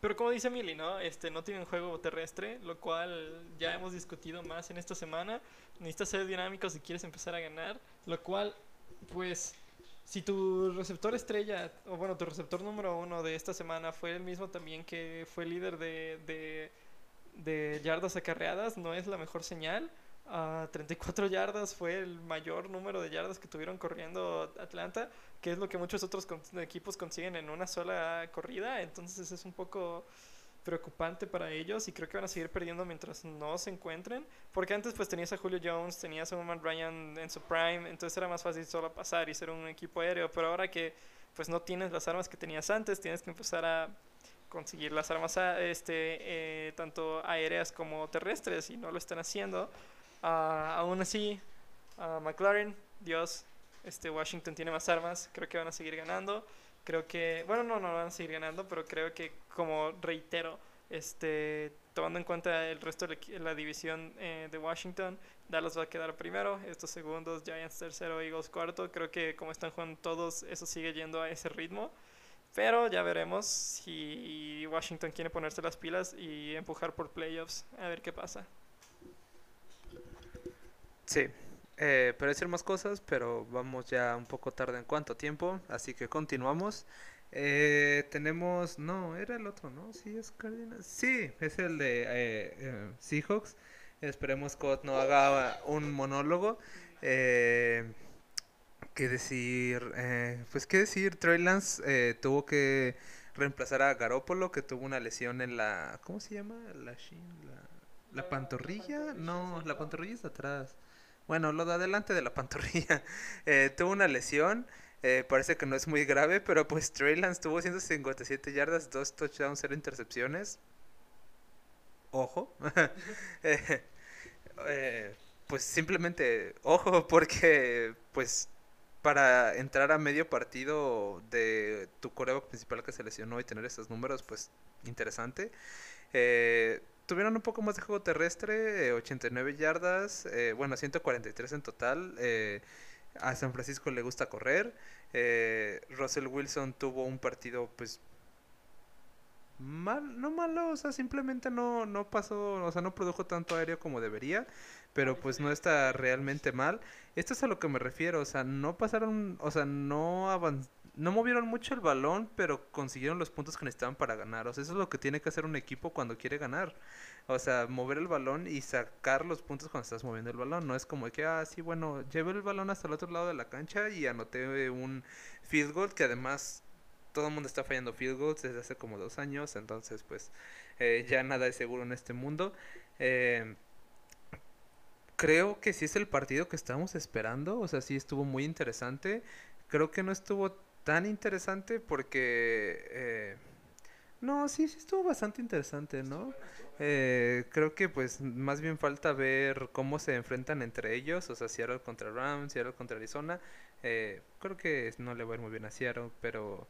pero como dice Milly, ¿no? Este, no tiene un juego terrestre, lo cual ya hemos discutido más en esta semana. Necesitas ser dinámico si quieres empezar a ganar, lo cual, pues si tu receptor estrella, o bueno, tu receptor número uno de esta semana fue el mismo también que fue líder de, de, yardas acarreadas, no es la mejor señal. Uh, 34 yardas fue el mayor número de yardas que tuvieron corriendo Atlanta, que es lo que muchos otros equipos consiguen en una sola corrida. Entonces es un poco preocupante para ellos y creo que van a seguir perdiendo mientras no se encuentren. Porque antes pues tenías a Julio Jones, tenías a Roman Ryan en su prime, entonces era más fácil solo pasar y ser un equipo aéreo. Pero ahora que pues no tienes las armas que tenías antes, tienes que empezar a conseguir las armas este, eh, tanto aéreas como terrestres y no lo están haciendo. Uh, aún así, uh, McLaren, Dios, este Washington tiene más armas, creo que van a seguir ganando. Creo que, bueno, no, no van a seguir ganando, pero creo que, como reitero, este tomando en cuenta el resto de la división eh, de Washington, Dallas va a quedar primero, estos segundos, Giants tercero, Eagles cuarto. Creo que como están jugando todos, eso sigue yendo a ese ritmo. Pero ya veremos si Washington quiere ponerse las pilas y empujar por playoffs. A ver qué pasa. Sí, eh, decir más cosas, pero vamos ya un poco tarde en cuánto tiempo, así que continuamos. Eh, tenemos, no, era el otro, ¿no? Sí, es Cardinals. Sí, es el de eh, eh Seahawks. Esperemos que no haga un monólogo. Eh, ¿Qué decir? Eh, pues qué decir, Trey Lance tuvo que reemplazar a Garópolo, que tuvo una lesión en la... ¿Cómo se llama? La, la, pantorrilla. No, la pantorrilla está atrás. Bueno, lo de adelante de la pantorrilla. Tuvo una lesión. Eh, parece que no es muy grave, pero pues Trey Lance tuvo 157 yardas, 2 touchdowns, 0 intercepciones. Ojo. Eh, eh, pues simplemente ojo porque pues para entrar a medio partido de tu coreback principal que se lesionó y tener esos números, pues interesante. Eh, tuvieron un poco más de juego terrestre, 89 eh, yardas, eh, bueno, 143 en total. A San Francisco le gusta correr. Russell Wilson tuvo un partido, pues, mal, no malo, o sea, simplemente no, no pasó, o sea, no produjo tanto aéreo como debería pero pues no está realmente mal. Esto es a lo que me refiero, o sea, no pasaron, o sea, no avan no movieron mucho el balón, pero consiguieron los puntos que necesitaban para ganar. O sea, eso es lo que tiene que hacer un equipo cuando quiere ganar. O sea, mover el balón y sacar los puntos cuando estás moviendo el balón. No es como que, ah, sí, bueno, llevé el balón hasta el otro lado de la cancha y anoté un field goal que además todo el mundo está fallando field goals desde hace como dos años. Entonces, pues, eh, ya nada es seguro en este mundo. Eh, creo que sí es el partido que estábamos esperando. O sea, sí estuvo muy interesante. Creo que no estuvo tan interesante porque... Eh, no, sí, sí estuvo bastante interesante, ¿no? Eh, creo que pues más bien falta ver cómo se enfrentan entre ellos, o sea, Seattle contra Rams, Seattle contra Arizona. Eh, creo que no le va a ir muy bien a Seattle, pero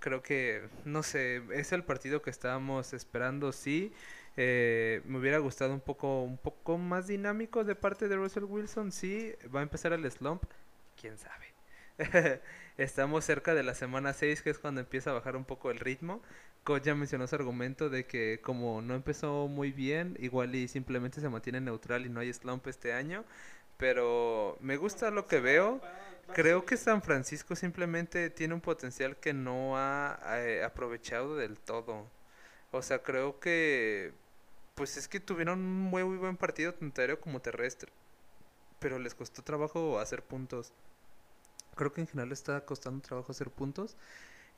creo que, no sé, es el partido que estábamos esperando, sí. Eh, me hubiera gustado un poco, un poco más dinámico de parte de Russell Wilson. Sí, va a empezar el slump. Quién sabe. Estamos cerca de la semana 6, que es cuando empieza a bajar un poco el ritmo. Coach ya mencionó su argumento de que como no empezó muy bien, igual y simplemente se mantiene neutral y no hay slump este año. Pero me gusta lo que veo. Creo que San Francisco simplemente tiene un potencial que no ha eh, aprovechado del todo. O sea, creo que pues es que tuvieron un muy, muy buen partido tanto aéreo como terrestre. Pero les costó trabajo hacer puntos. Creo que en general está costando trabajo hacer puntos.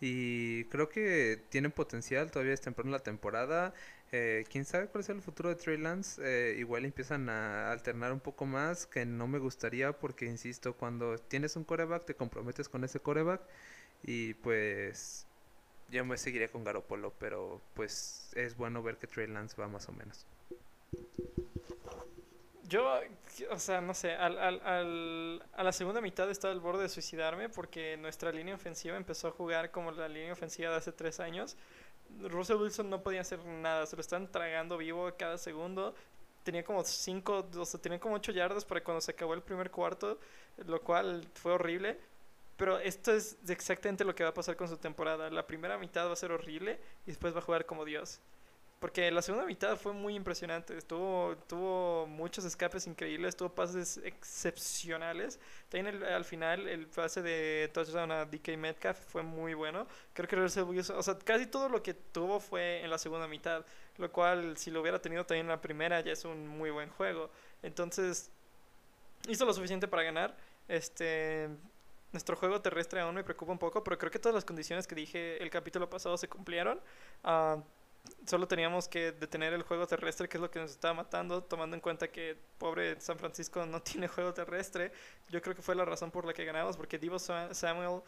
Y creo que tienen potencial, todavía es temprano la temporada. Eh, Quién sabe cuál es el futuro de Trey Lance. Eh, igual empiezan a alternar un poco más, que no me gustaría, porque insisto, cuando tienes un coreback, te comprometes con ese coreback. Y pues yo me seguiría con Garopolo, pero pues es bueno ver que Trey Lance va más o menos. Yo, o sea, no sé, al, al, al, a la segunda mitad estaba al borde de suicidarme porque nuestra línea ofensiva empezó a jugar como la línea ofensiva de hace tres años. Russell Wilson no podía hacer nada, se lo están tragando vivo cada segundo. Tenía como cinco, o sea, tenía como ocho yardas para cuando se acabó el primer cuarto, lo cual fue horrible. Pero esto es exactamente lo que va a pasar con su temporada. La primera mitad va a ser horrible y después va a jugar como Dios. Porque la segunda mitad fue muy impresionante. Estuvo, tuvo muchos escapes increíbles, tuvo pases excepcionales. También al final el pase de touchdown a DK Metcalf fue muy bueno. Creo que o sea, casi todo lo que tuvo fue en la segunda mitad. Lo cual, si lo hubiera tenido también en la primera, ya es un muy buen juego. Entonces, hizo lo suficiente para ganar. Este, nuestro juego terrestre aún me preocupa un poco, pero creo que todas las condiciones que dije el capítulo pasado se cumplieron. Uh, solo teníamos que detener el juego terrestre, que es lo que nos estaba matando, tomando en cuenta que pobre San Francisco no tiene juego terrestre. Yo creo que fue la razón por la que ganamos, porque Divo Samuel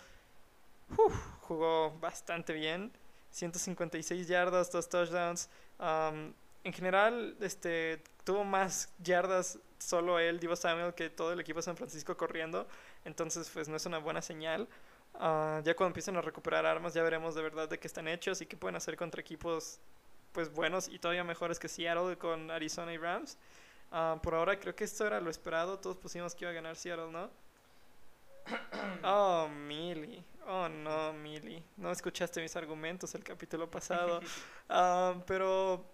jugó bastante bien. 156 yardas, dos touchdowns. Um, en general, este, tuvo más yardas solo él, Divo Samuel, que todo el equipo de San Francisco corriendo. Entonces, pues no es una buena señal. Uh, ya cuando empiecen a recuperar armas, ya veremos de verdad de qué están hechos y qué pueden hacer contra equipos pues buenos y todavía mejores que Seattle con Arizona y Rams. Ah, por ahora creo que esto era lo esperado. Todos pusimos que iba a ganar Seattle, ¿no? Oh, Millie. Oh, no, Millie. No escuchaste mis argumentos el capítulo pasado. Ah, pero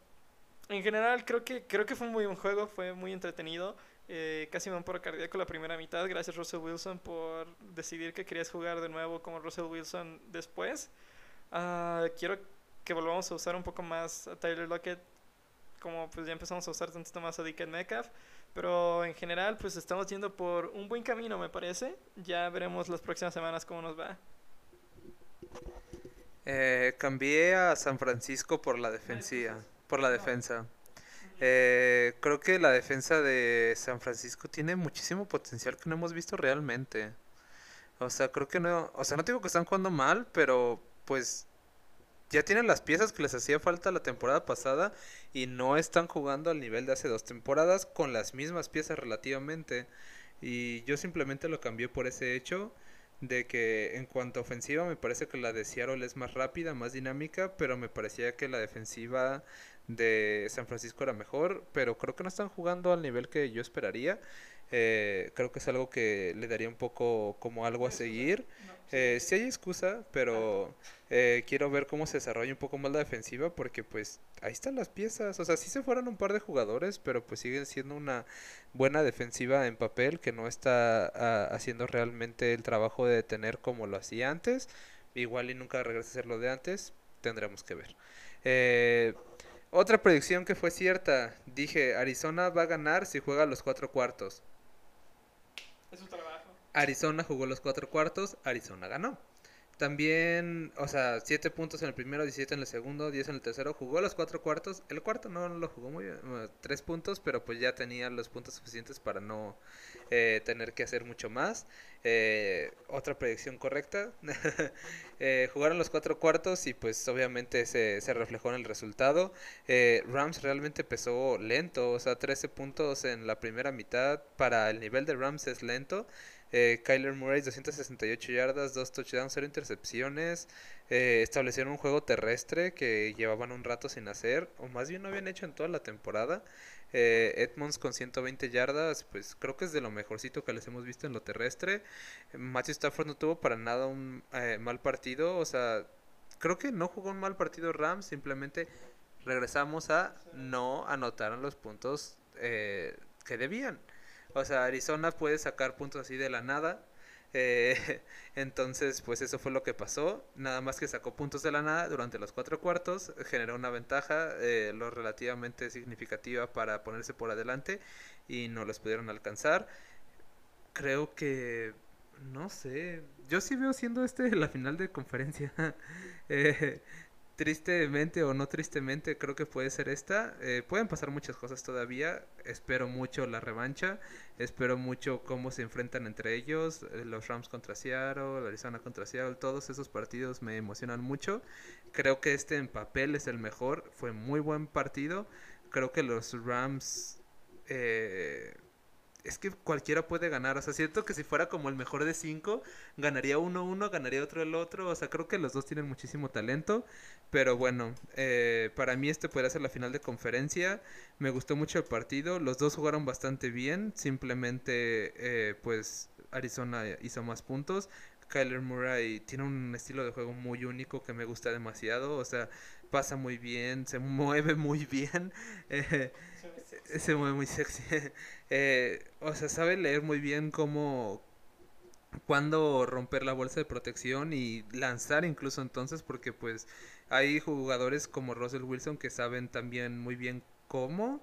en general creo que, creo que fue un muy buen juego. Fue muy entretenido. Eh, casi me paro cardíaco la primera mitad. Gracias, Russell Wilson, por decidir que querías jugar de nuevo como Russell Wilson después. Ah, quiero que volvamos a usar un poco más a Tyler Lockett como pues ya empezamos a usar tantito más a DK Metcalf. Pero en general, pues estamos yendo por un buen camino, me parece. Ya veremos las próximas semanas cómo nos va. Eh, cambié a San Francisco por la defensiva, por la defensa. Eh, creo que la defensa de San Francisco tiene muchísimo potencial que no hemos visto realmente. O sea, creo que no, o sea, no digo que están jugando mal, pero pues ya tienen las piezas que les hacía falta la temporada pasada y no están jugando al nivel de hace dos temporadas con las mismas piezas relativamente. Y yo simplemente lo cambié por ese hecho de que en cuanto a ofensiva me parece que la de Seattle es más rápida, más dinámica, pero me parecía que la defensiva de San Francisco era mejor, pero creo que no están jugando al nivel que yo esperaría. Eh, creo que es algo que le daría un poco como algo a seguir. Eh, sí hay excusa, pero eh, quiero ver cómo se desarrolla un poco más la defensiva porque pues ahí están las piezas. O sea, sí se fueron un par de jugadores, pero pues siguen siendo una buena defensiva en papel que no está ah, haciendo realmente el trabajo de detener como lo hacía antes. Igual y nunca regresa a ser lo de antes, tendremos que ver. Eh, otra predicción que fue cierta, dije, Arizona va a ganar si juega los cuatro cuartos. Es su trabajo. Arizona jugó los cuatro cuartos, Arizona ganó. También, o sea, 7 puntos en el primero, 17 en el segundo, 10 en el tercero. Jugó los cuatro cuartos. El cuarto no, lo jugó muy bien, 3 puntos, pero pues ya tenía los puntos suficientes para no eh, tener que hacer mucho más. Eh, otra predicción correcta. eh, jugaron los cuatro cuartos y pues obviamente se, se reflejó en el resultado. Eh, Rams realmente empezó lento, o sea, 13 puntos en la primera mitad. Para el nivel de Rams es lento. Eh, Kyler Murray 268 yardas, 2 touchdowns, 0 intercepciones. Eh, establecieron un juego terrestre que llevaban un rato sin hacer, o más bien no habían hecho en toda la temporada. Eh, Edmonds con 120 yardas, pues creo que es de lo mejorcito que les hemos visto en lo terrestre. Matthew Stafford no tuvo para nada un eh, mal partido, o sea, creo que no jugó un mal partido Rams, simplemente regresamos a no anotar los puntos eh, que debían. O sea, Arizona puede sacar puntos así de la nada. Eh, entonces, pues eso fue lo que pasó. Nada más que sacó puntos de la nada durante los cuatro cuartos. Generó una ventaja eh, lo relativamente significativa para ponerse por adelante. Y no los pudieron alcanzar. Creo que... No sé. Yo sí veo siendo este la final de conferencia. eh, tristemente o no tristemente creo que puede ser esta. Eh, pueden pasar muchas cosas todavía. Espero mucho la revancha. Espero mucho cómo se enfrentan entre ellos. Eh, los Rams contra Seattle, Arizona contra Seattle. Todos esos partidos me emocionan mucho. Creo que este en papel es el mejor. Fue muy buen partido. Creo que los Rams... Eh, es que cualquiera puede ganar. O sea, siento que si fuera como el mejor de cinco, ganaría uno uno, ganaría otro el otro. O sea, creo que los dos tienen muchísimo talento. Pero bueno, eh, para mí este podría ser la final de conferencia. Me gustó mucho el partido. Los dos jugaron bastante bien. Simplemente, eh, pues, Arizona hizo más puntos. Kyler Murray tiene un estilo de juego muy único que me gusta demasiado. O sea, pasa muy bien, se mueve muy bien. Eh, se mueve muy sexy. Eh, o sea, sabe leer muy bien cómo, cuándo romper la bolsa de protección y lanzar incluso entonces, porque pues hay jugadores como Russell Wilson que saben también muy bien cómo,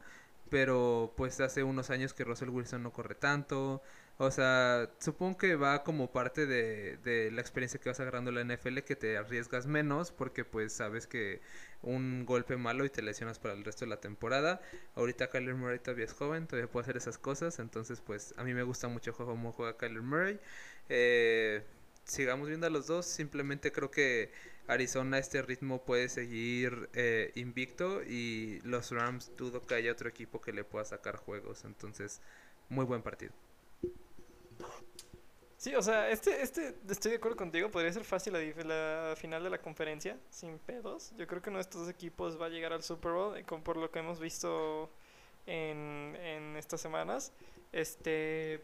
pero pues hace unos años que Russell Wilson no corre tanto. O sea, supongo que va como parte de, de la experiencia que vas agarrando la NFL que te arriesgas menos porque pues sabes que un golpe malo y te lesionas para el resto de la temporada. Ahorita Kyler Murray todavía es joven, todavía puede hacer esas cosas, entonces pues a mí me gusta mucho cómo juega Kyler Murray. Eh, sigamos viendo a los dos, simplemente creo que Arizona este ritmo puede seguir eh, invicto y los Rams dudo que haya otro equipo que le pueda sacar juegos, entonces muy buen partido. Sí, o sea, este, este, estoy de acuerdo contigo, podría ser fácil la, final de la conferencia, sin pedos. Yo creo que uno de estos equipos va a llegar al Super Bowl, eh, con, por lo que hemos visto en, en estas semanas. Este,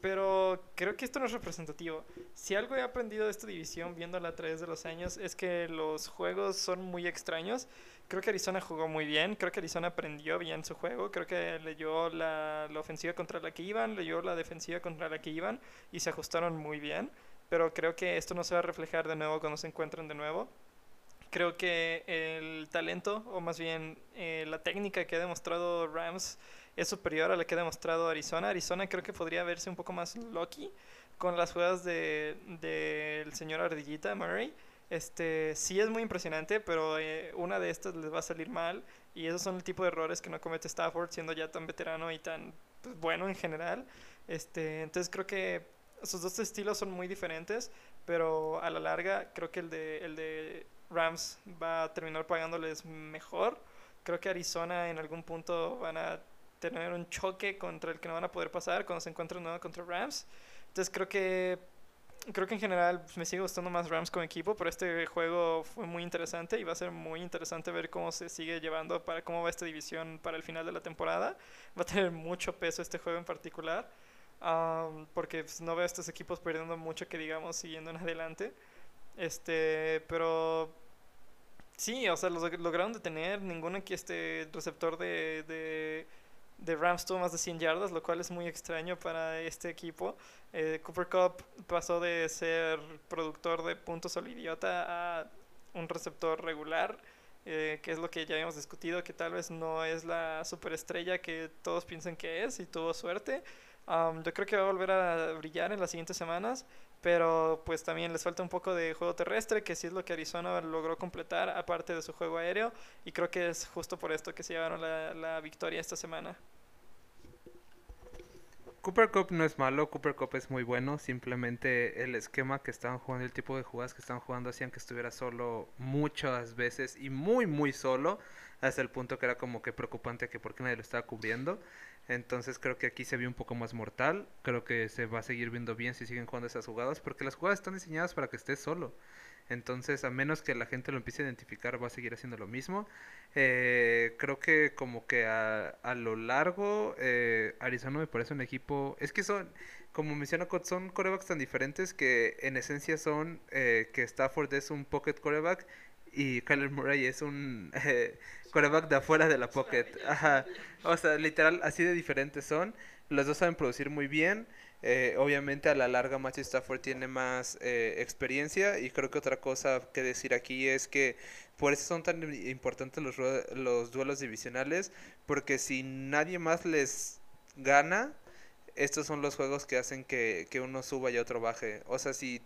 pero creo que esto no es representativo. Si algo he aprendido de esta división viéndola a través de los años es que los juegos son muy extraños. Creo que Arizona jugó muy bien, creo que Arizona aprendió bien su juego, creo que leyó la, la ofensiva contra la que iban, leyó la defensiva contra la que iban y se ajustaron muy bien. Pero creo que esto no se va a reflejar de nuevo cuando se encuentren de nuevo. Creo que el talento, o más bien eh, la técnica que ha demostrado Rams es superior a la que ha demostrado Arizona. Arizona creo que podría verse un poco más lucky con las jugadas de del señor Ardillita Murray. Este sí es muy impresionante, pero eh, una de estas les va a salir mal y esos son el tipo de errores que no comete Stafford siendo ya tan veterano y tan pues, bueno en general. Este, entonces creo que sus dos estilos son muy diferentes, pero a la larga creo que el de el de Rams va a terminar pagándoles mejor. Creo que Arizona en algún punto van a tener un choque contra el que no van a poder pasar cuando se encuentren de nuevo contra Rams. Entonces creo que creo que en general me sigue gustando más Rams como equipo, pero este juego fue muy interesante y va a ser muy interesante ver cómo se sigue llevando para cómo va esta división para el final de la temporada. Va a tener mucho peso este juego en particular, um, porque pues, no veo a estos equipos perdiendo mucho que digamos siguiendo en adelante. Este, pero sí, o sea, los lograron detener. Ningún aquí este receptor de, de, de Rams tuvo más de 100 yardas, lo cual es muy extraño para este equipo. Eh, Cooper Cup pasó de ser productor de puntos al idiota a un receptor regular, eh, que es lo que ya habíamos discutido, que tal vez no es la superestrella que todos piensan que es y tuvo suerte. Yo creo que va a volver a brillar en las siguientes semanas, pero pues también les falta un poco de juego terrestre, que sí es lo que Arizona logró completar, aparte de su juego aéreo, y creo que es justo por esto que se llevaron la, la victoria esta semana. Cooper Cup no es malo, Cooper Cup es muy bueno, simplemente el esquema que estaban jugando, el tipo de jugadas que estaban jugando hacían que estuviera solo muchas veces y muy muy solo, hasta el punto que era como que preocupante que por qué nadie lo estaba cubriendo. Entonces creo que aquí se vio un poco más mortal, creo que se va a seguir viendo bien si siguen jugando esas jugadas, porque las jugadas están diseñadas para que estés solo. Entonces, a menos que la gente lo empiece a identificar, va a seguir haciendo lo mismo. Eh, creo que como que a, a lo largo, eh, Arizona me parece un equipo... Es que son, como menciona Cot, son corebacks tan diferentes que en esencia son eh, que Stafford es un pocket coreback y Kyler Murray es un eh, de afuera de la pocket. O sea, literal, así de diferentes son. Los dos saben producir muy bien. Eh, obviamente a la larga Matthew Stafford tiene más eh, experiencia y creo que otra cosa que decir aquí es que por eso son tan importantes los, los duelos divisionales porque si nadie más les gana, estos son los juegos que hacen que, que uno suba y otro baje. O sea, si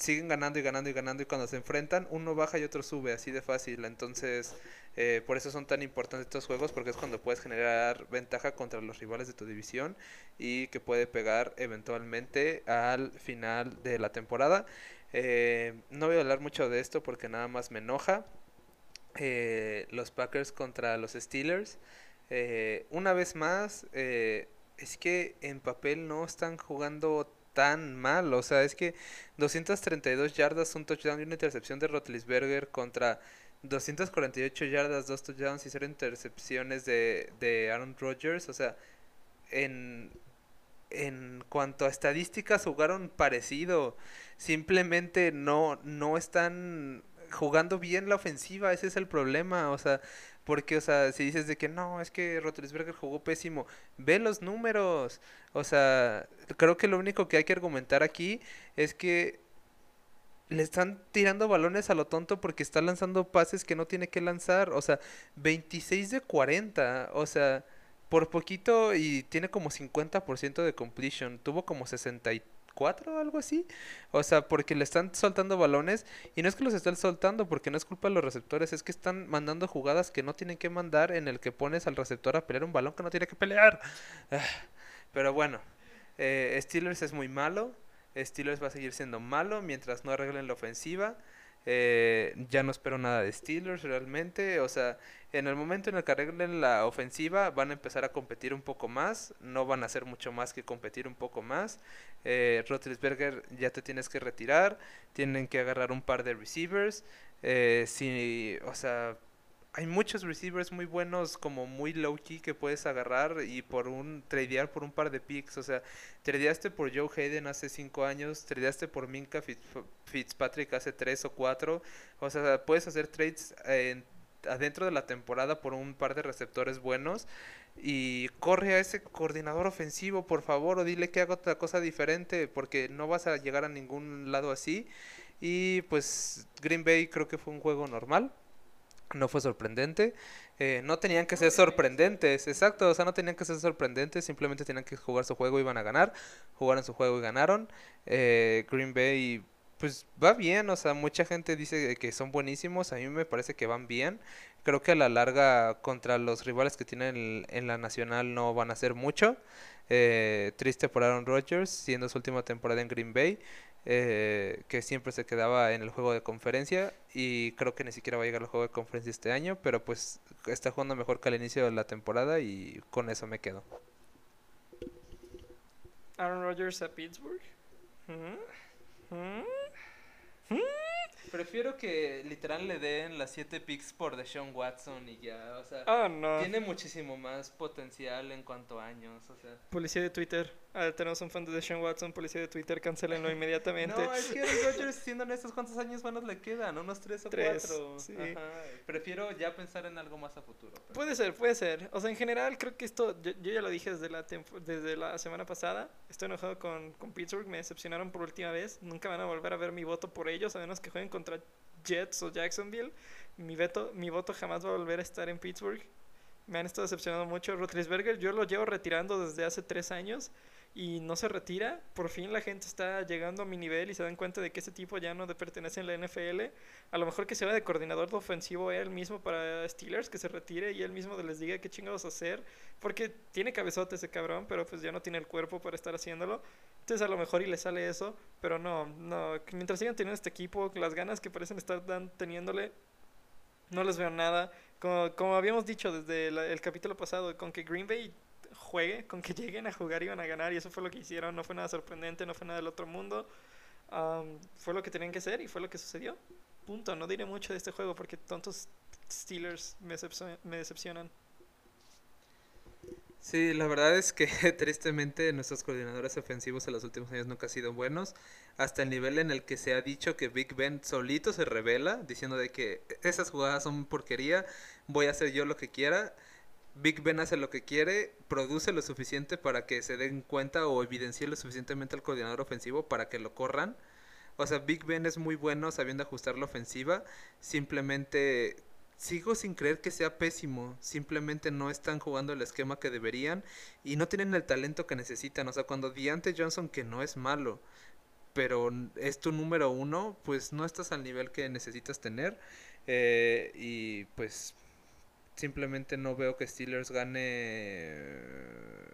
siguen ganando y ganando y ganando y cuando se enfrentan uno baja y otro sube, así de fácil. Entonces, eh, por eso son tan importantes estos juegos porque es cuando puedes generar ventaja contra los rivales de tu división y que puede pegar eventualmente al final de la temporada. Eh, no voy a hablar mucho de esto porque nada más me enoja. Eh, los Packers contra los Steelers. Una vez más, es que en papel no están jugando tan mal. O sea, es que 232 yardas, un touchdown y una intercepción de Rotlisberger contra 248 yardas, dos touchdowns y cero intercepciones de, de Aaron Rodgers. O sea, en, en cuanto a estadísticas jugaron parecido. Simplemente no, no están jugando bien la ofensiva, ese es el problema, o sea, porque, o sea, si dices de que no, es que Rotlisberger jugó pésimo, ve los números, o sea, creo que lo único que hay que argumentar aquí es que le están tirando balones a lo tonto porque está lanzando pases que no tiene que lanzar, o sea, 26 de 40, o sea, por poquito y tiene como 50% de completion, tuvo como 64 algo así, o sea, porque le están soltando balones y no es que los estén soltando porque no es culpa de los receptores, es que están mandando jugadas que no tienen que mandar en el que pones al receptor a pelear un balón que no tiene que pelear. Ah, Pero bueno, eh, Steelers es muy malo. Steelers va a seguir siendo malo mientras no arreglen la ofensiva. Eh, ya no espero nada de Steelers realmente. O sea, en el momento en el que arreglen la ofensiva, van a empezar a competir un poco más. No van a hacer mucho más que competir un poco más. Eh, Rotlisberger ya te tienes que retirar. Tienen que agarrar un par de receivers. Eh, si, o sea, hay muchos receivers muy buenos, como muy low key que puedes agarrar y por un tradear por un par de picks. O sea, tradeaste por Joe Hayden hace 5 años, tradeaste por Minka Fitzpatrick hace 3 o 4. O sea, puedes hacer trades adentro de la temporada por un par de receptores buenos y corre a ese coordinador ofensivo, por favor, o dile que haga otra cosa diferente, porque no vas a llegar a ningún lado así. Y pues Green Bay creo que fue un juego normal no fue sorprendente. Eh, no tenían que ser sorprendentes, exacto, o sea, no tenían que ser sorprendentes, simplemente tenían que jugar su juego y iban a ganar. Jugaron su juego y ganaron. Eh, Green Bay, pues va bien, o sea, mucha gente dice que son buenísimos, a mí me parece que van bien. Creo que a la larga contra los rivales que tienen en la nacional no van a ser mucho. Eh, triste por Aaron Rodgers, siendo su última temporada en Green Bay eh, que siempre se quedaba en el juego de conferencia y creo que ni siquiera va a llegar al juego de conferencia este año, pero pues está jugando mejor que al inicio de la temporada y con eso me quedo. Aaron Rodgers a Pittsburgh. ¿Mm? ¿Mm? ¿Mm? Prefiero que literal le den las 7 picks por Deshaun Watson y ya, o sea, oh, no. tiene muchísimo más potencial en cuanto a años, o sea. Policía de Twitter, ah, tenemos un fan de Deshaun Watson, policía de Twitter, cancelenlo inmediatamente. no, es que Aaron Rodgers, siendo honestos, ¿cuántos años buenos le quedan? Unos 3 o 4. Sí. Prefiero ya pensar en algo más a futuro. Puede ser, puede ser. O sea, en general creo que esto, yo, ya lo dije desde la, desde la semana pasada, estoy enojado con, con Pittsburgh, me decepcionaron por última vez, nunca van a volver a ver mi voto por ellos, a menos que jueguen con contra Jets o Jacksonville, mi, veto, mi voto jamás va a volver a estar en Pittsburgh. Me han estado decepcionando mucho. Rotlisberger, yo lo llevo retirando desde hace tres años y no se retira. Por fin la gente está llegando a mi nivel y se dan cuenta de que ese tipo ya no pertenece en la NFL. A lo mejor que se va de coordinador de ofensivo él mismo para Steelers, que se retire y él mismo les diga qué chingados hacer. Porque tiene cabezote ese cabrón, pero pues ya no tiene el cuerpo para estar haciéndolo. Entonces a lo mejor y le sale eso, pero no, no. Mientras sigan teniendo este equipo, las ganas que parecen estar teniéndole, no les veo nada. Como, como habíamos dicho desde el capítulo pasado, con que Green Bay juegue, con que lleguen a jugar y van a ganar y eso fue lo que hicieron, no fue nada sorprendente, no fue nada del otro mundo, fue lo que tenían que hacer y fue lo que sucedió. Punto, no diré mucho de este juego porque tontos Steelers me, decepcionan. Sí, la verdad es que tristemente nuestros coordinadores ofensivos en los últimos años nunca han sido buenos, hasta el nivel en el que se ha dicho que Big Ben solito se revela, diciendo de que esas jugadas son porquería, voy a hacer yo lo que quiera. Big Ben hace lo que quiere, produce lo suficiente para que se den cuenta o evidencie lo suficientemente al coordinador ofensivo para que lo corran. O sea, Big Ben es muy bueno sabiendo ajustar la ofensiva. Simplemente sigo sin creer que sea pésimo. Simplemente no están jugando el esquema que deberían y no tienen el talento que necesitan. O sea, cuando Deante Johnson, que no es malo, pero es tu número uno, pues no estás al nivel que necesitas tener. Eh, y pues Simplemente no veo que Steelers gane eh,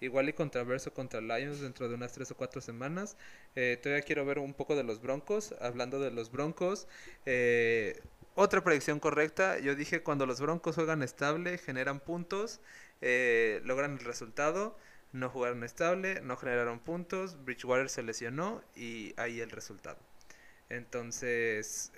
igual y controverso contra Lions dentro de unas 3 o 4 semanas. Eh, todavía quiero ver un poco de los Broncos. Hablando de los Broncos, eh, otra predicción correcta. Yo dije cuando los Broncos juegan estable, generan puntos, logran el resultado. No jugaron estable, no generaron puntos. Bridgewater se lesionó y ahí el resultado. Entonces,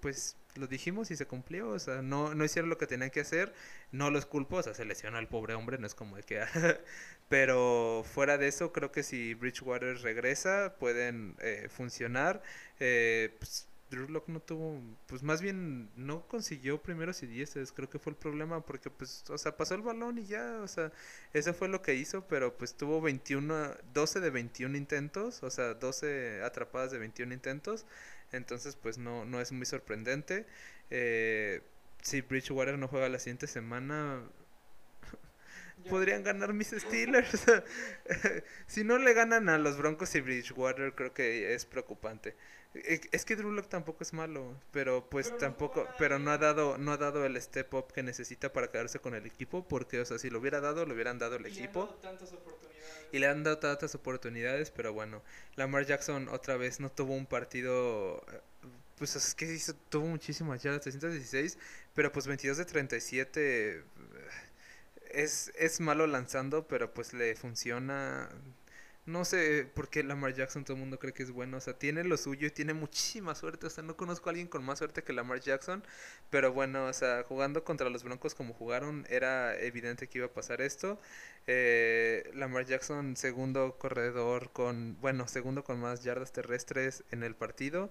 pues lo dijimos y se cumplió, o sea, no, no hicieron lo que tenían que hacer, no los culpo, o sea, se lesionó al pobre hombre, no es como de que... pero fuera de eso, creo que si Bridgewater regresa, pueden eh, funcionar. Eh, pues, Drew Lock no tuvo, pues más bien no consiguió primeros y dieces, creo que fue el problema porque pues, o sea, pasó el balón y ya, o sea, eso fue lo que hizo, pero pues tuvo 21, 12 de 21 intentos, o sea, 12 atrapadas de 21 intentos, entonces, pues no, no es muy sorprendente. Eh, si Bridgewater no juega la siguiente semana, podrían ganar mis Steelers. si no le ganan a los Broncos y Bridgewater, creo que es preocupante. E, es que Drew Lock tampoco es malo, pero pues tampoco, pero no ha dado, no ha dado el step up que necesita para quedarse con el equipo, porque o sea, si lo hubiera dado, lo hubieran dado el equipo. Y le han dado tantas oportunidades, pero bueno, Lamar Jackson otra vez no tuvo un partido pues es que hizo, tuvo muchísimas yardas, 316, pero pues 22 de 37 es, es malo lanzando, pero pues le funciona. No sé por qué Lamar Jackson todo el mundo cree que es bueno. O sea, tiene lo suyo y tiene muchísima suerte. O sea, no conozco a alguien con más suerte que Lamar Jackson. Pero bueno, o sea, jugando contra los Broncos como jugaron, era evidente que iba a pasar esto. Eh, Lamar Jackson, segundo corredor con, bueno, segundo con más yardas terrestres en el partido.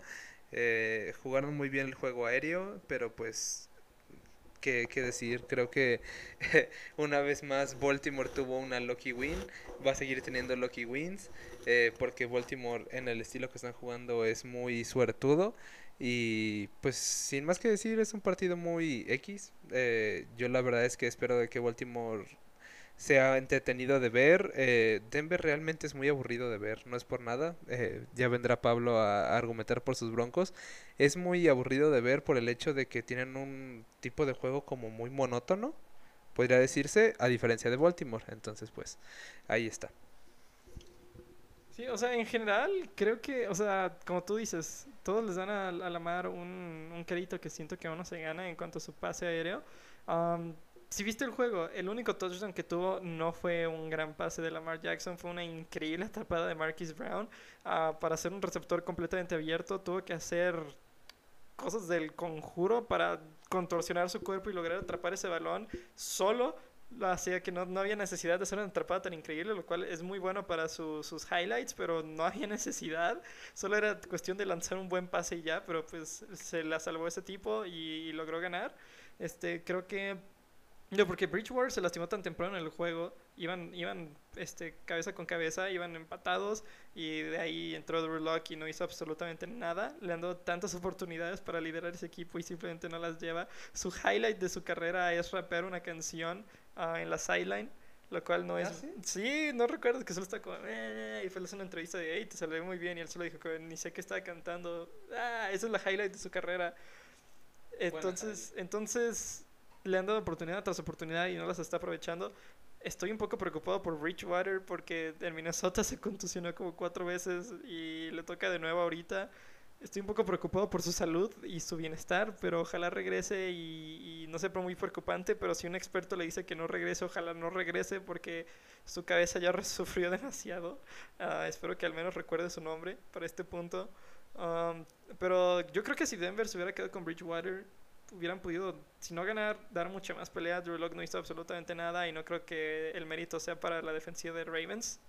Eh, jugaron muy bien el juego aéreo, pero pues que, decir. Creo que una vez más Baltimore tuvo una lucky win. Va a seguir teniendo lucky wins. Eh, porque Baltimore en el estilo que están jugando es muy suertudo. Y pues sin más que decir es un partido muy X. Eh, yo la verdad es que espero de que Baltimore sea entretenido de ver. Eh, Denver realmente es muy aburrido de ver, no es por nada. Eh, ya vendrá Pablo a, argumentar por sus broncos. Es muy aburrido de ver por el hecho de que tienen un tipo de juego como muy monótono, podría decirse, a diferencia de Baltimore. Entonces, pues, ahí está. Sí, o sea, en general, creo que, o sea, como tú dices, todos les dan a, la mar un, un crédito que siento que uno se gana en cuanto a su pase aéreo si viste el juego, el único touchdown que tuvo no fue un gran pase de Lamar Jackson, fue una increíble atrapada de Marquis Brown. Ah, para ser un receptor completamente abierto, tuvo que hacer cosas del conjuro para contorsionar su cuerpo y lograr atrapar ese balón solo. Lo hacía que no, no, había necesidad de hacer una atrapada tan increíble, lo cual es muy bueno para sus highlights, pero no había necesidad. Solo era cuestión de lanzar un buen pase y ya, pero pues se la salvó ese tipo y, y logró ganar. Este, creo que no, porque Bridgewater se lastimó tan temprano en el juego. Iban, iban este, cabeza con cabeza, iban empatados. Y de ahí entró Drew Lock y no hizo absolutamente nada. Le han dado tantas oportunidades para liderar ese equipo y simplemente no las lleva. Su highlight de su carrera es rapear una canción ah, en la sideline. Lo cual no ¿Ah, es. sí? no recuerdo que solo está como. Eh", y fue una entrevista de, hey, te salió muy bien. Y él solo dijo que ni sé qué estaba cantando. Ah, esa es la highlight de su carrera. Entonces, entonces le han dado oportunidad tras oportunidad y no las está aprovechando. Estoy un poco preocupado por Bridgewater porque en Minnesota se contusionó como cuatro veces y le toca de nuevo ahorita. Estoy un poco preocupado por su salud y su bienestar, pero ojalá regrese y, no sea muy preocupante, pero si un experto le dice que no regrese, ojalá no regrese porque su cabeza ya sufrió demasiado. Ah, espero que al menos recuerde su nombre para este punto. Um, pero yo creo que si Denver se hubiera quedado con Bridgewater, hubieran podido, si no ganar, dar mucha más pelea. Drew Lock no hizo absolutamente nada y no creo que el mérito sea para la defensiva de Ravens.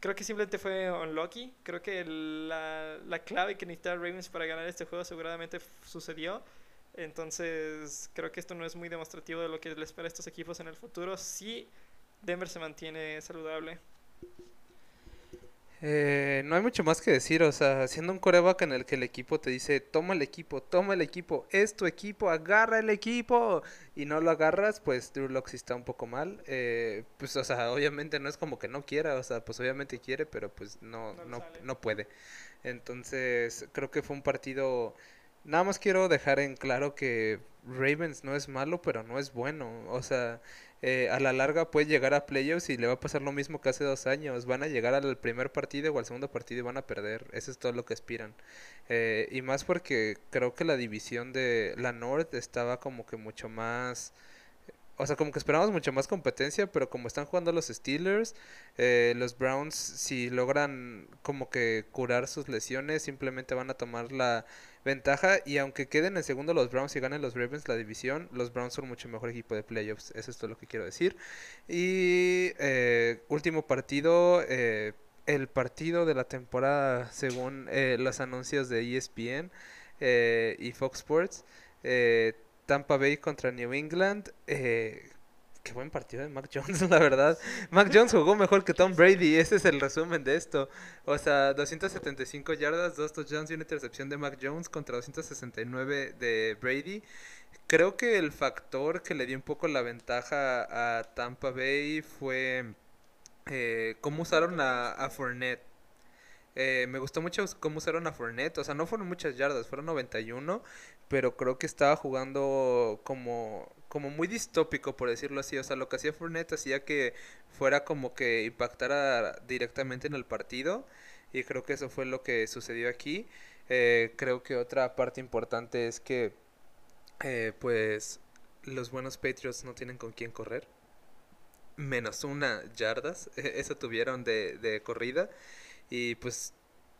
Creo que simplemente fue unlucky. Creo que la, la clave que necesitaba Ravens para ganar este juego seguramente sucedió. Entonces, creo que esto no es muy demostrativo de lo que le espera a estos equipos en el futuro si Denver se mantiene saludable. Eh, no hay mucho más que decir, o sea, siendo un coreback en el que el equipo te dice, toma el equipo, toma el equipo, es tu equipo, agarra el equipo, y no lo agarras, pues Drew Locke está un poco mal. Eh, pues, o sea, obviamente no es como que no quiera, o sea, pues obviamente quiere, pero pues no, no, no puede. Entonces, creo que fue un partido... Nada más quiero dejar en claro que Ravens no es malo, pero no es bueno. O sea, eh, a la larga puede llegar a playoffs y le va a pasar lo mismo que hace dos años. Van a llegar al primer partido o al segundo partido y van a perder. Eso es todo lo que aspiran. Eh, y más porque creo que la división de la North estaba como que mucho más... O sea, como que esperamos mucho más competencia, pero como están jugando los Steelers, eh, los Browns, si logran como que curar sus lesiones, simplemente van a tomar la ventaja. Y aunque queden en segundo los Browns y ganen los Ravens la división, los Browns son mucho mejor equipo de playoffs. Eso es todo lo que quiero decir. Y eh, último partido. Eh, el partido de la temporada según eh, los anuncios de ESPN y Fox Sports. Tampa Bay contra New England. Qué buen partido de Mac Jones, la verdad. Mac Jones jugó mejor que Tom Brady, ese es el resumen de esto. O sea, 275 yardas, 2 touchdowns y una intercepción de Mac Jones contra 269 de Brady. Creo que el factor que le dio un poco la ventaja a Tampa Bay fue eh, cómo usaron a, a Fournette. Eh, me gustó mucho cómo usaron a Fournette. O sea, no fueron muchas yardas, fueron 91. Pero creo que estaba jugando como, como muy distópico, por decirlo así. O sea, lo que hacía Fournette hacía que fuera como que impactara directamente en el partido. Y creo que eso fue lo que sucedió aquí. Eh, creo que otra parte importante es que, eh, pues, los buenos Patriots no tienen con quién correr. Menos una yardas. Eso tuvieron de, de corrida. Y pues,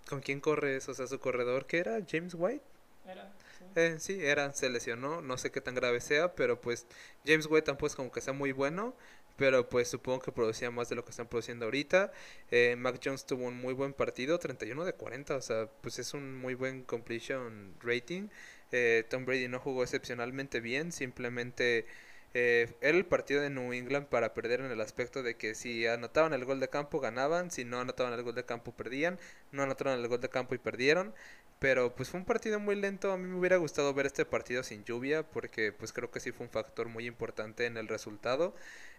¿con quién corres? O sea, su corredor, que era? ¿James White? Era, sí. Eh, sí, era, se lesionó, no sé qué tan grave sea, pero pues James White tampoco es como que sea muy bueno, pero pues supongo que producía más de lo que están produciendo ahorita. Eh, Mac Jones tuvo un muy buen partido, 31 de 40, o sea, pues es un muy buen completion rating. Eh, Tom Brady no jugó excepcionalmente bien, simplemente eh, era el partido de New England para perder en el aspecto de que si anotaban el gol de campo ganaban, si no anotaban el gol de campo perdían, no anotaron el gol de campo y perdieron. Pero pues fue un partido muy lento, a mí me hubiera gustado ver este partido sin lluvia porque pues creo que sí fue un factor muy importante en el resultado.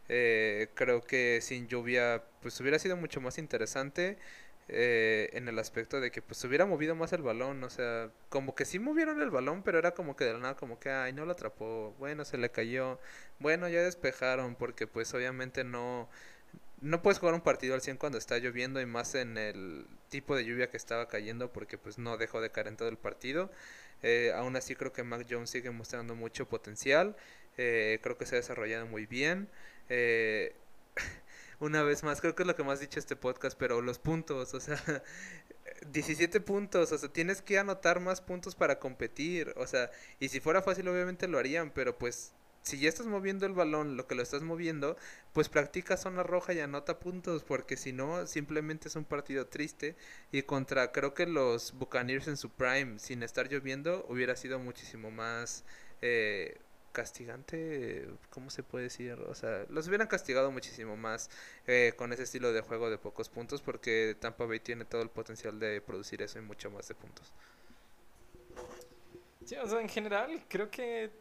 Eh, creo que sin lluvia pues hubiera sido mucho más interesante eh, en el aspecto de que pues hubiera movido más el balón, o sea, como que sí movieron el balón, pero era como que de la nada como que ay, no lo atrapó, bueno, se le cayó, bueno, ya despejaron porque pues obviamente no no puedes jugar un partido al 100 cuando está lloviendo y más en el tipo de lluvia que estaba cayendo porque pues no dejó de caer en todo el partido. Eh, aún así creo que Mac Jones sigue mostrando mucho potencial, eh, creo que se ha desarrollado muy bien. Eh, una vez más, creo que es lo que más dicho este podcast, pero los puntos, o sea, 17 puntos, o sea, tienes que anotar más puntos para competir, o sea, y si fuera fácil obviamente lo harían, pero pues si ya estás moviendo el balón, lo que lo estás moviendo, pues practica zona roja y anota puntos, porque si no, simplemente es un partido triste. Y contra, creo que los Buccaneers en su prime, sin estar lloviendo, hubiera sido muchísimo más eh, castigante, ¿cómo se puede decir? O sea, los hubieran castigado muchísimo más eh, con ese estilo de juego de pocos puntos, porque Tampa Bay tiene todo el potencial de producir eso y mucho más de puntos. Sí, o sea, en general, creo que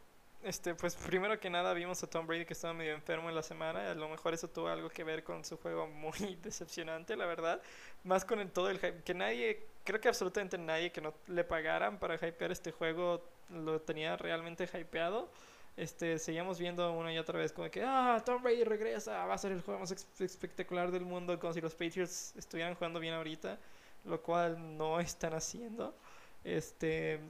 este, pues primero que nada vimos a Tom Brady que estaba medio enfermo en la semana. A lo mejor eso tuvo algo que ver con su juego muy decepcionante, la verdad. Más con el, todo el hype. Que nadie, creo que absolutamente nadie que no le pagaran para hypear este juego lo tenía realmente hypeado. Este, seguíamos viendo una y otra vez como que, ah, Tom Brady regresa, va a ser el juego más espectacular del mundo, como si los Patriots estuvieran jugando bien ahorita, lo cual no están haciendo. Este,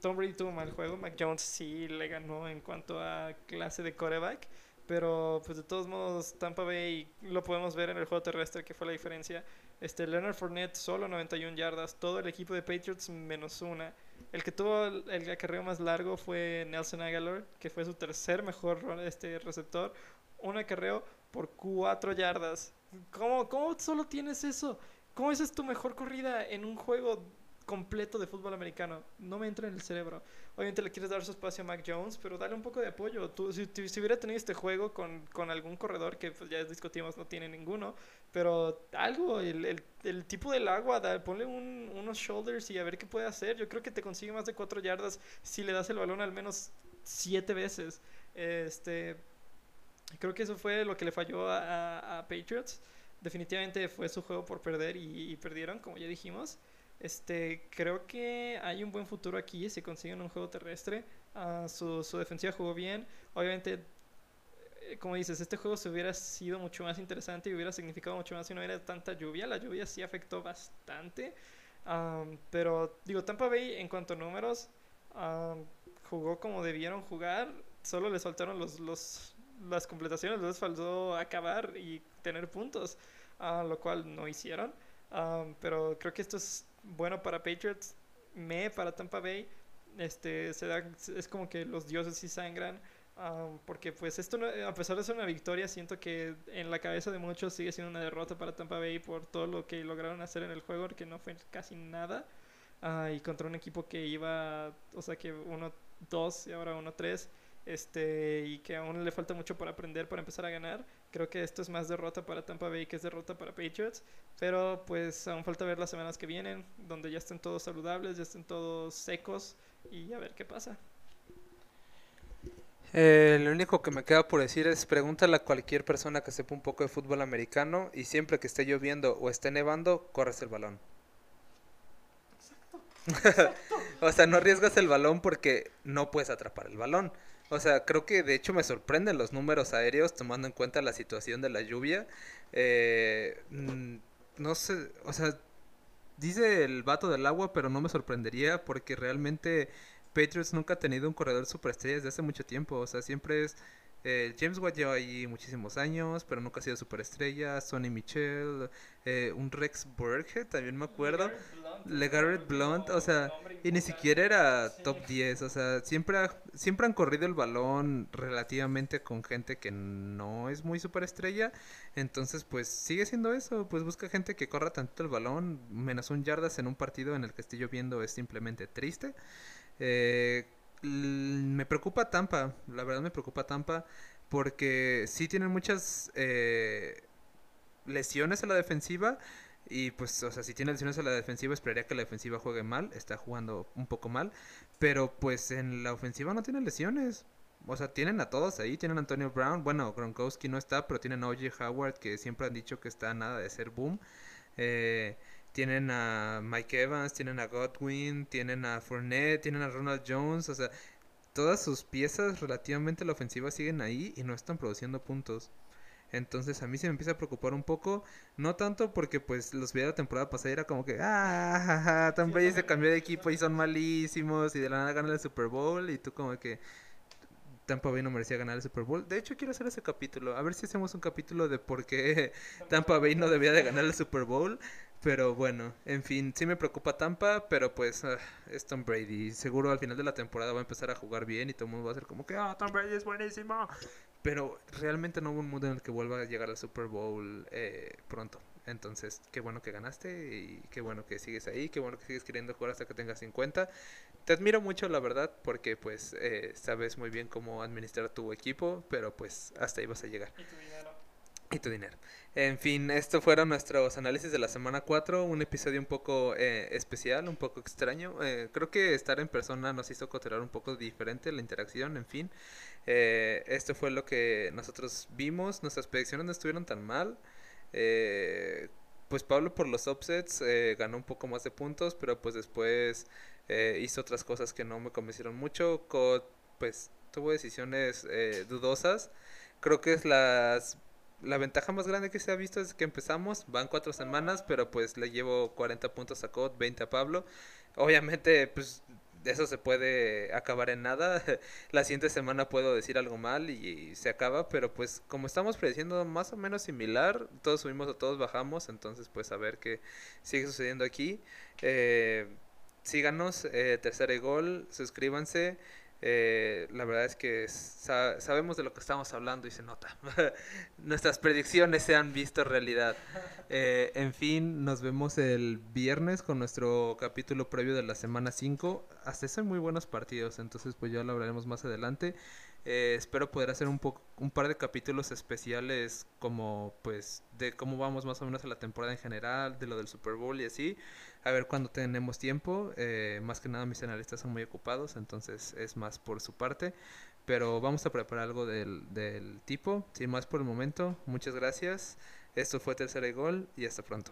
Tom Brady tuvo mal juego, Mac Jones sí le ganó en cuanto a clase de coreback, pero pues de todos modos Tampa Bay lo podemos ver en el juego terrestre que fue la diferencia. Este Leonard Fournette solo 91 yardas, todo el equipo de Patriots menos una. El que tuvo el acarreo más largo fue Nelson Aguilar, que fue su tercer mejor este receptor, un acarreo por 4 yardas. ¿Cómo, ¿Cómo solo tienes eso? ¿Cómo esa es tu mejor corrida en un juego completo de fútbol americano. No me entra en el cerebro. Obviamente le quieres dar su espacio a Mac Jones, pero dale un poco de apoyo. Tú, si, si hubiera tenido este juego con, con algún corredor que pues, ya discutimos, no tiene ninguno, pero algo, el, el, el tipo del agua, da, ponle un, unos shoulders y a ver qué puede hacer. Yo creo que te consigue más de cuatro yardas si le das el balón al menos siete veces. Este, creo que eso fue lo que le falló a, a, Patriots. Definitivamente fue su juego por perder y, y perdieron, como ya dijimos. Este, creo que hay un buen futuro aquí si consiguen un juego terrestre. Uh, su, su, defensiva jugó bien. Obviamente, como dices, este juego se hubiera sido mucho más interesante y hubiera significado mucho más si no hubiera tanta lluvia. La lluvia sí afectó bastante. Um, pero, digo, Tampa Bay en cuanto a números, um, jugó como debieron jugar. Solo les faltaron los, los, las completaciones, les faltó acabar y tener puntos, uh, lo cual no hicieron. Um, pero creo que esto es bueno para Patriots, me para Tampa Bay. Este, se da, es como que los dioses sí sangran. Um, porque pues esto, a pesar de ser una victoria, siento que en la cabeza de muchos sigue siendo una derrota para Tampa Bay por todo lo que lograron hacer en el juego, que no fue casi nada. Uh, y contra un equipo que iba, o sea que 1-2 y ahora 1-3. este, y que aún le falta mucho para aprender para empezar a ganar. Creo que esto es más derrota para Tampa Bay que es derrota para Patriots, pero pues aún falta ver las semanas que vienen, donde ya estén todos saludables, ya estén todos secos y a ver qué pasa. Eh, lo único que me queda por decir es pregúntale a cualquier persona que sepa un poco de fútbol americano y siempre que esté lloviendo o esté nevando, corres el balón. o sea, no arriesgas el balón porque no puedes atrapar el balón. O sea, creo que de hecho me sorprenden los números aéreos tomando en cuenta la situación de la lluvia. Eh, mm, no sé, o sea, dice el vato del agua, pero no me sorprendería porque realmente Patriots nunca ha tenido un corredor superestrella desde hace mucho tiempo. O sea, siempre es eh, James Watt lleva ahí muchísimos años, pero nunca ha sido superestrella. Sonny Michel, eh, un Rex Burkhead, también me acuerdo. LeGarrette Blunt, o sea, y ni siquiera era top 10. O sea, siempre, siempre han corrido el balón relativamente con gente que no es muy superestrella. Entonces, pues sigue siendo eso. Pues busca gente que corra tanto el balón. Menos un yardas en un partido en el que estoy yo viendo es simplemente triste. Eh, me preocupa Tampa, la verdad me preocupa Tampa porque sí tienen muchas eh, lesiones a la defensiva y pues, o sea, si tiene lesiones a la defensiva esperaría que la defensiva juegue mal, está jugando un poco mal, pero pues en la ofensiva no tiene lesiones. O sea, tienen a todos ahí, tienen a Antonio Brown, bueno, Gronkowski no está, pero tienen a O.J. Howard que siempre han dicho que está nada de ser boom. Eh, tienen a Mike Evans, tienen a Godwin, tienen a Fournette, tienen a Ronald Jones, o sea, todas sus piezas relativamente a la ofensiva siguen ahí y no están produciendo puntos. Entonces a mí se me empieza a preocupar un poco, no tanto porque pues los vi de la temporada pasada era como que, ah, jaja, Tom Brady se cambió de equipo y son malísimos y de la nada ganan el Super Bowl y tú como que Tampa Bay no merecía ganar el Super Bowl. De hecho quiero hacer ese capítulo, a ver si hacemos un capítulo de por qué Tampa Bay no debía de ganar el Super Bowl. Pero bueno, en fin, sí me preocupa Tampa, pero pues uh, es Tom Brady. Seguro al final de la temporada va a empezar a jugar bien y todo el mundo va a ser como que, ah, Tom Brady es buenísimo. Pero realmente no hubo un mundo en el que vuelva a llegar al Super Bowl eh, pronto. Entonces, qué bueno que ganaste y qué bueno que sigues ahí, qué bueno que sigues queriendo jugar hasta que tengas 50. Te admiro mucho, la verdad, porque pues eh, sabes muy bien cómo administrar tu equipo, pero pues hasta ahí vas a llegar. Y tu dinero. Y tu dinero. En fin, esto fueron nuestros análisis de la semana 4, un episodio un poco eh, especial, un poco extraño. Eh, creo que estar en persona nos hizo coterar un poco diferente la interacción, en fin. Eh, esto fue lo que nosotros vimos, nuestras predicciones no estuvieron tan mal. Pues Pablo por los upsets ganó un poco más de puntos, pero pues después hizo otras cosas que no me convencieron mucho. pues tuvo decisiones dudosas. Creo que es las la ventaja más grande que se ha visto es que empezamos, van cuatro semanas, pero pues le llevo 40 puntos a Code, 20 a Pablo. Obviamente, pues eso se puede acabar en nada. La siguiente semana puedo decir algo mal y, se acaba, pero pues como estamos prediciendo más o menos similar, todos subimos o todos bajamos, entonces pues a ver qué sigue sucediendo aquí. Eh, síganos, eh, tercer gol, suscríbanse. Eh, la verdad es que sabemos de lo que estamos hablando y se nota. Nuestras predicciones se han visto realidad. Eh, en fin, nos vemos el viernes con nuestro capítulo previo de la semana 5. Hasta eso hay muy buenos partidos, entonces pues ya lo hablaremos más adelante. Eh, espero poder hacer un, poco, un par de capítulos especiales como pues de cómo vamos más o menos a la temporada en general, de lo del Super Bowl y así. A ver cuando tenemos tiempo. Eh, más que nada mis analistas son muy ocupados, entonces es más por su parte. Pero vamos a preparar algo del, del tipo. Sin más por el momento, muchas gracias. Esto fue Tercera Gol y hasta pronto.